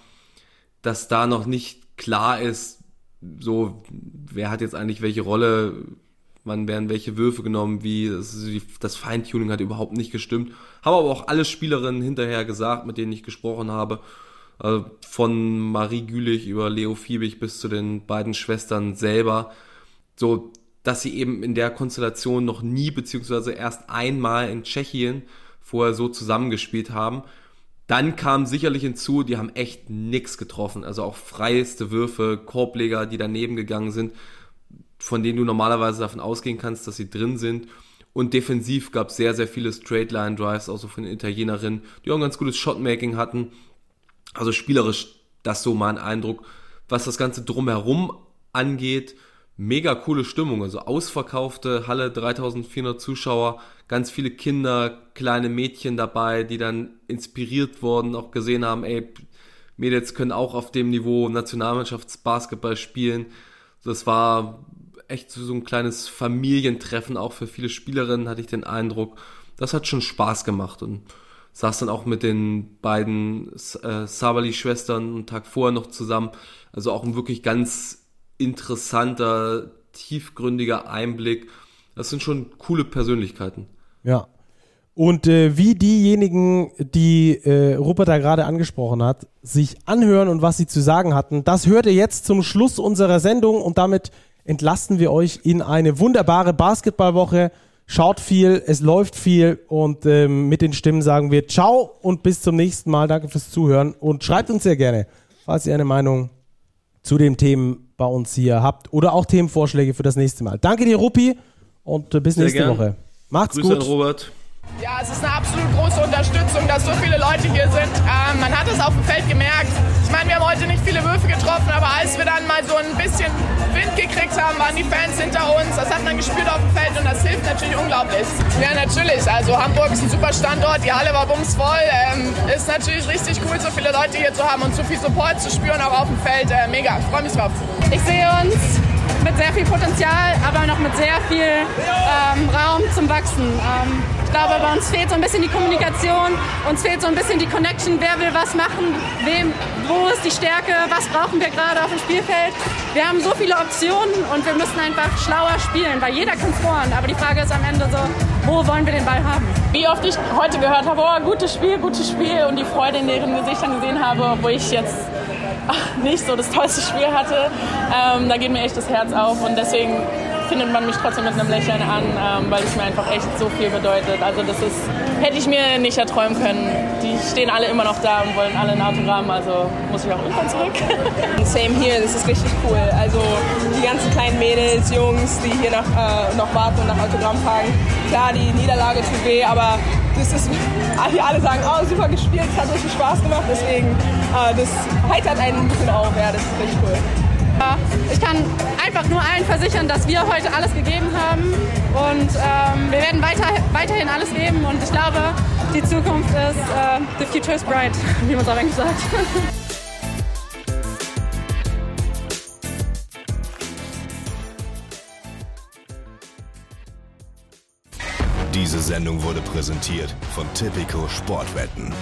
dass da noch nicht klar ist, so, wer hat jetzt eigentlich welche Rolle, wann werden welche Würfe genommen, wie, das Feintuning hat überhaupt nicht gestimmt. Haben aber auch alle Spielerinnen hinterher gesagt, mit denen ich gesprochen habe, äh, von Marie Gülich über Leo Fiebig bis zu den beiden Schwestern selber, so, dass sie eben in der Konstellation noch nie, beziehungsweise erst einmal in Tschechien vorher so zusammengespielt haben. Dann kam sicherlich hinzu, die haben echt nix getroffen. Also auch freieste Würfe, Korbleger, die daneben gegangen sind, von denen du normalerweise davon ausgehen kannst, dass sie drin sind. Und defensiv gab es sehr, sehr viele Straight-Line-Drives, auch so von den Italienerinnen, die auch ein ganz gutes Shotmaking hatten. Also spielerisch, das so mein Eindruck. Was das Ganze drumherum angeht, mega coole Stimmung. Also ausverkaufte Halle, 3400 Zuschauer, ganz viele Kinder, kleine Mädchen dabei, die dann inspiriert wurden, auch gesehen haben, ey, Mädels können auch auf dem Niveau Nationalmannschaftsbasketball spielen. Das war echt so ein kleines Familientreffen, auch für viele Spielerinnen hatte ich den Eindruck. Das hat schon Spaß gemacht und saß dann auch mit den beiden äh, Sabali-Schwestern einen Tag vorher noch zusammen. Also auch ein wirklich ganz interessanter, tiefgründiger Einblick. Das sind schon coole Persönlichkeiten. Ja. Und äh, wie diejenigen, die äh, Rupert da gerade angesprochen hat, sich anhören und was sie zu sagen hatten, das hört ihr jetzt zum Schluss unserer Sendung und damit entlasten wir euch in eine wunderbare Basketballwoche. Schaut viel, es läuft viel und ähm, mit den Stimmen sagen wir Ciao und bis zum nächsten Mal. Danke fürs Zuhören und schreibt uns sehr gerne, falls ihr eine Meinung zu den Themen bei uns hier habt oder auch Themenvorschläge für das nächste Mal. Danke dir, Ruppi, und äh, bis Sehr nächste gern. Woche. Macht's Grüße gut. An Robert. Ja, es ist eine absolut große Unterstützung, dass so viele Leute hier sind. Ähm, man hat es auf dem Feld gemerkt. Ich meine, wir haben heute nicht viele Würfe getroffen, aber als wir dann mal so ein bisschen Wind gekriegt haben, waren die Fans hinter uns. Das hat man gespürt auf dem Feld und das hilft natürlich unglaublich. Ja, natürlich. Also Hamburg ist ein super Standort, die Halle war bumsvoll. Ähm, ist natürlich richtig cool, so viele Leute hier zu haben und so viel Support zu spüren, auch auf dem Feld. Äh, mega, ich freue mich drauf. Ich sehe uns mit sehr viel Potenzial, aber noch mit sehr viel ähm, Raum zum Wachsen. Ähm, glaube, bei uns fehlt so ein bisschen die Kommunikation, uns fehlt so ein bisschen die Connection, wer will was machen, wem, wo ist die Stärke, was brauchen wir gerade auf dem Spielfeld. Wir haben so viele Optionen und wir müssen einfach schlauer spielen, weil jeder kann scoren, aber die Frage ist am Ende so, wo wollen wir den Ball haben? Wie oft ich heute gehört habe, oh, gutes Spiel, gutes Spiel und die Freude in deren Gesichtern gesehen habe, obwohl ich jetzt nicht so das tollste Spiel hatte, ähm, da geht mir echt das Herz auf und deswegen findet man mich trotzdem mit einem Lächeln an, ähm, weil es mir einfach echt so viel bedeutet. Also das ist, hätte ich mir nicht erträumen können. Die stehen alle immer noch da und wollen alle ein Autogramm, also muss ich auch irgendwann zurück. Same hier, das ist richtig cool. Also die ganzen kleinen Mädels, Jungs, die hier noch, äh, noch warten und nach Autogramm fragen. Klar, die Niederlage tut weh, aber das ist, hier alle sagen, oh, super gespielt, es hat richtig Spaß gemacht, deswegen, äh, das heitert einen ein bisschen auf, ja, das ist richtig cool. Ich kann einfach nur allen versichern, dass wir heute alles gegeben haben und ähm, wir werden weiter, weiterhin alles geben und ich glaube, die Zukunft ist, äh, the future is bright, wie man es eigentlich sagt. Diese Sendung wurde präsentiert von Tipico Sportwetten.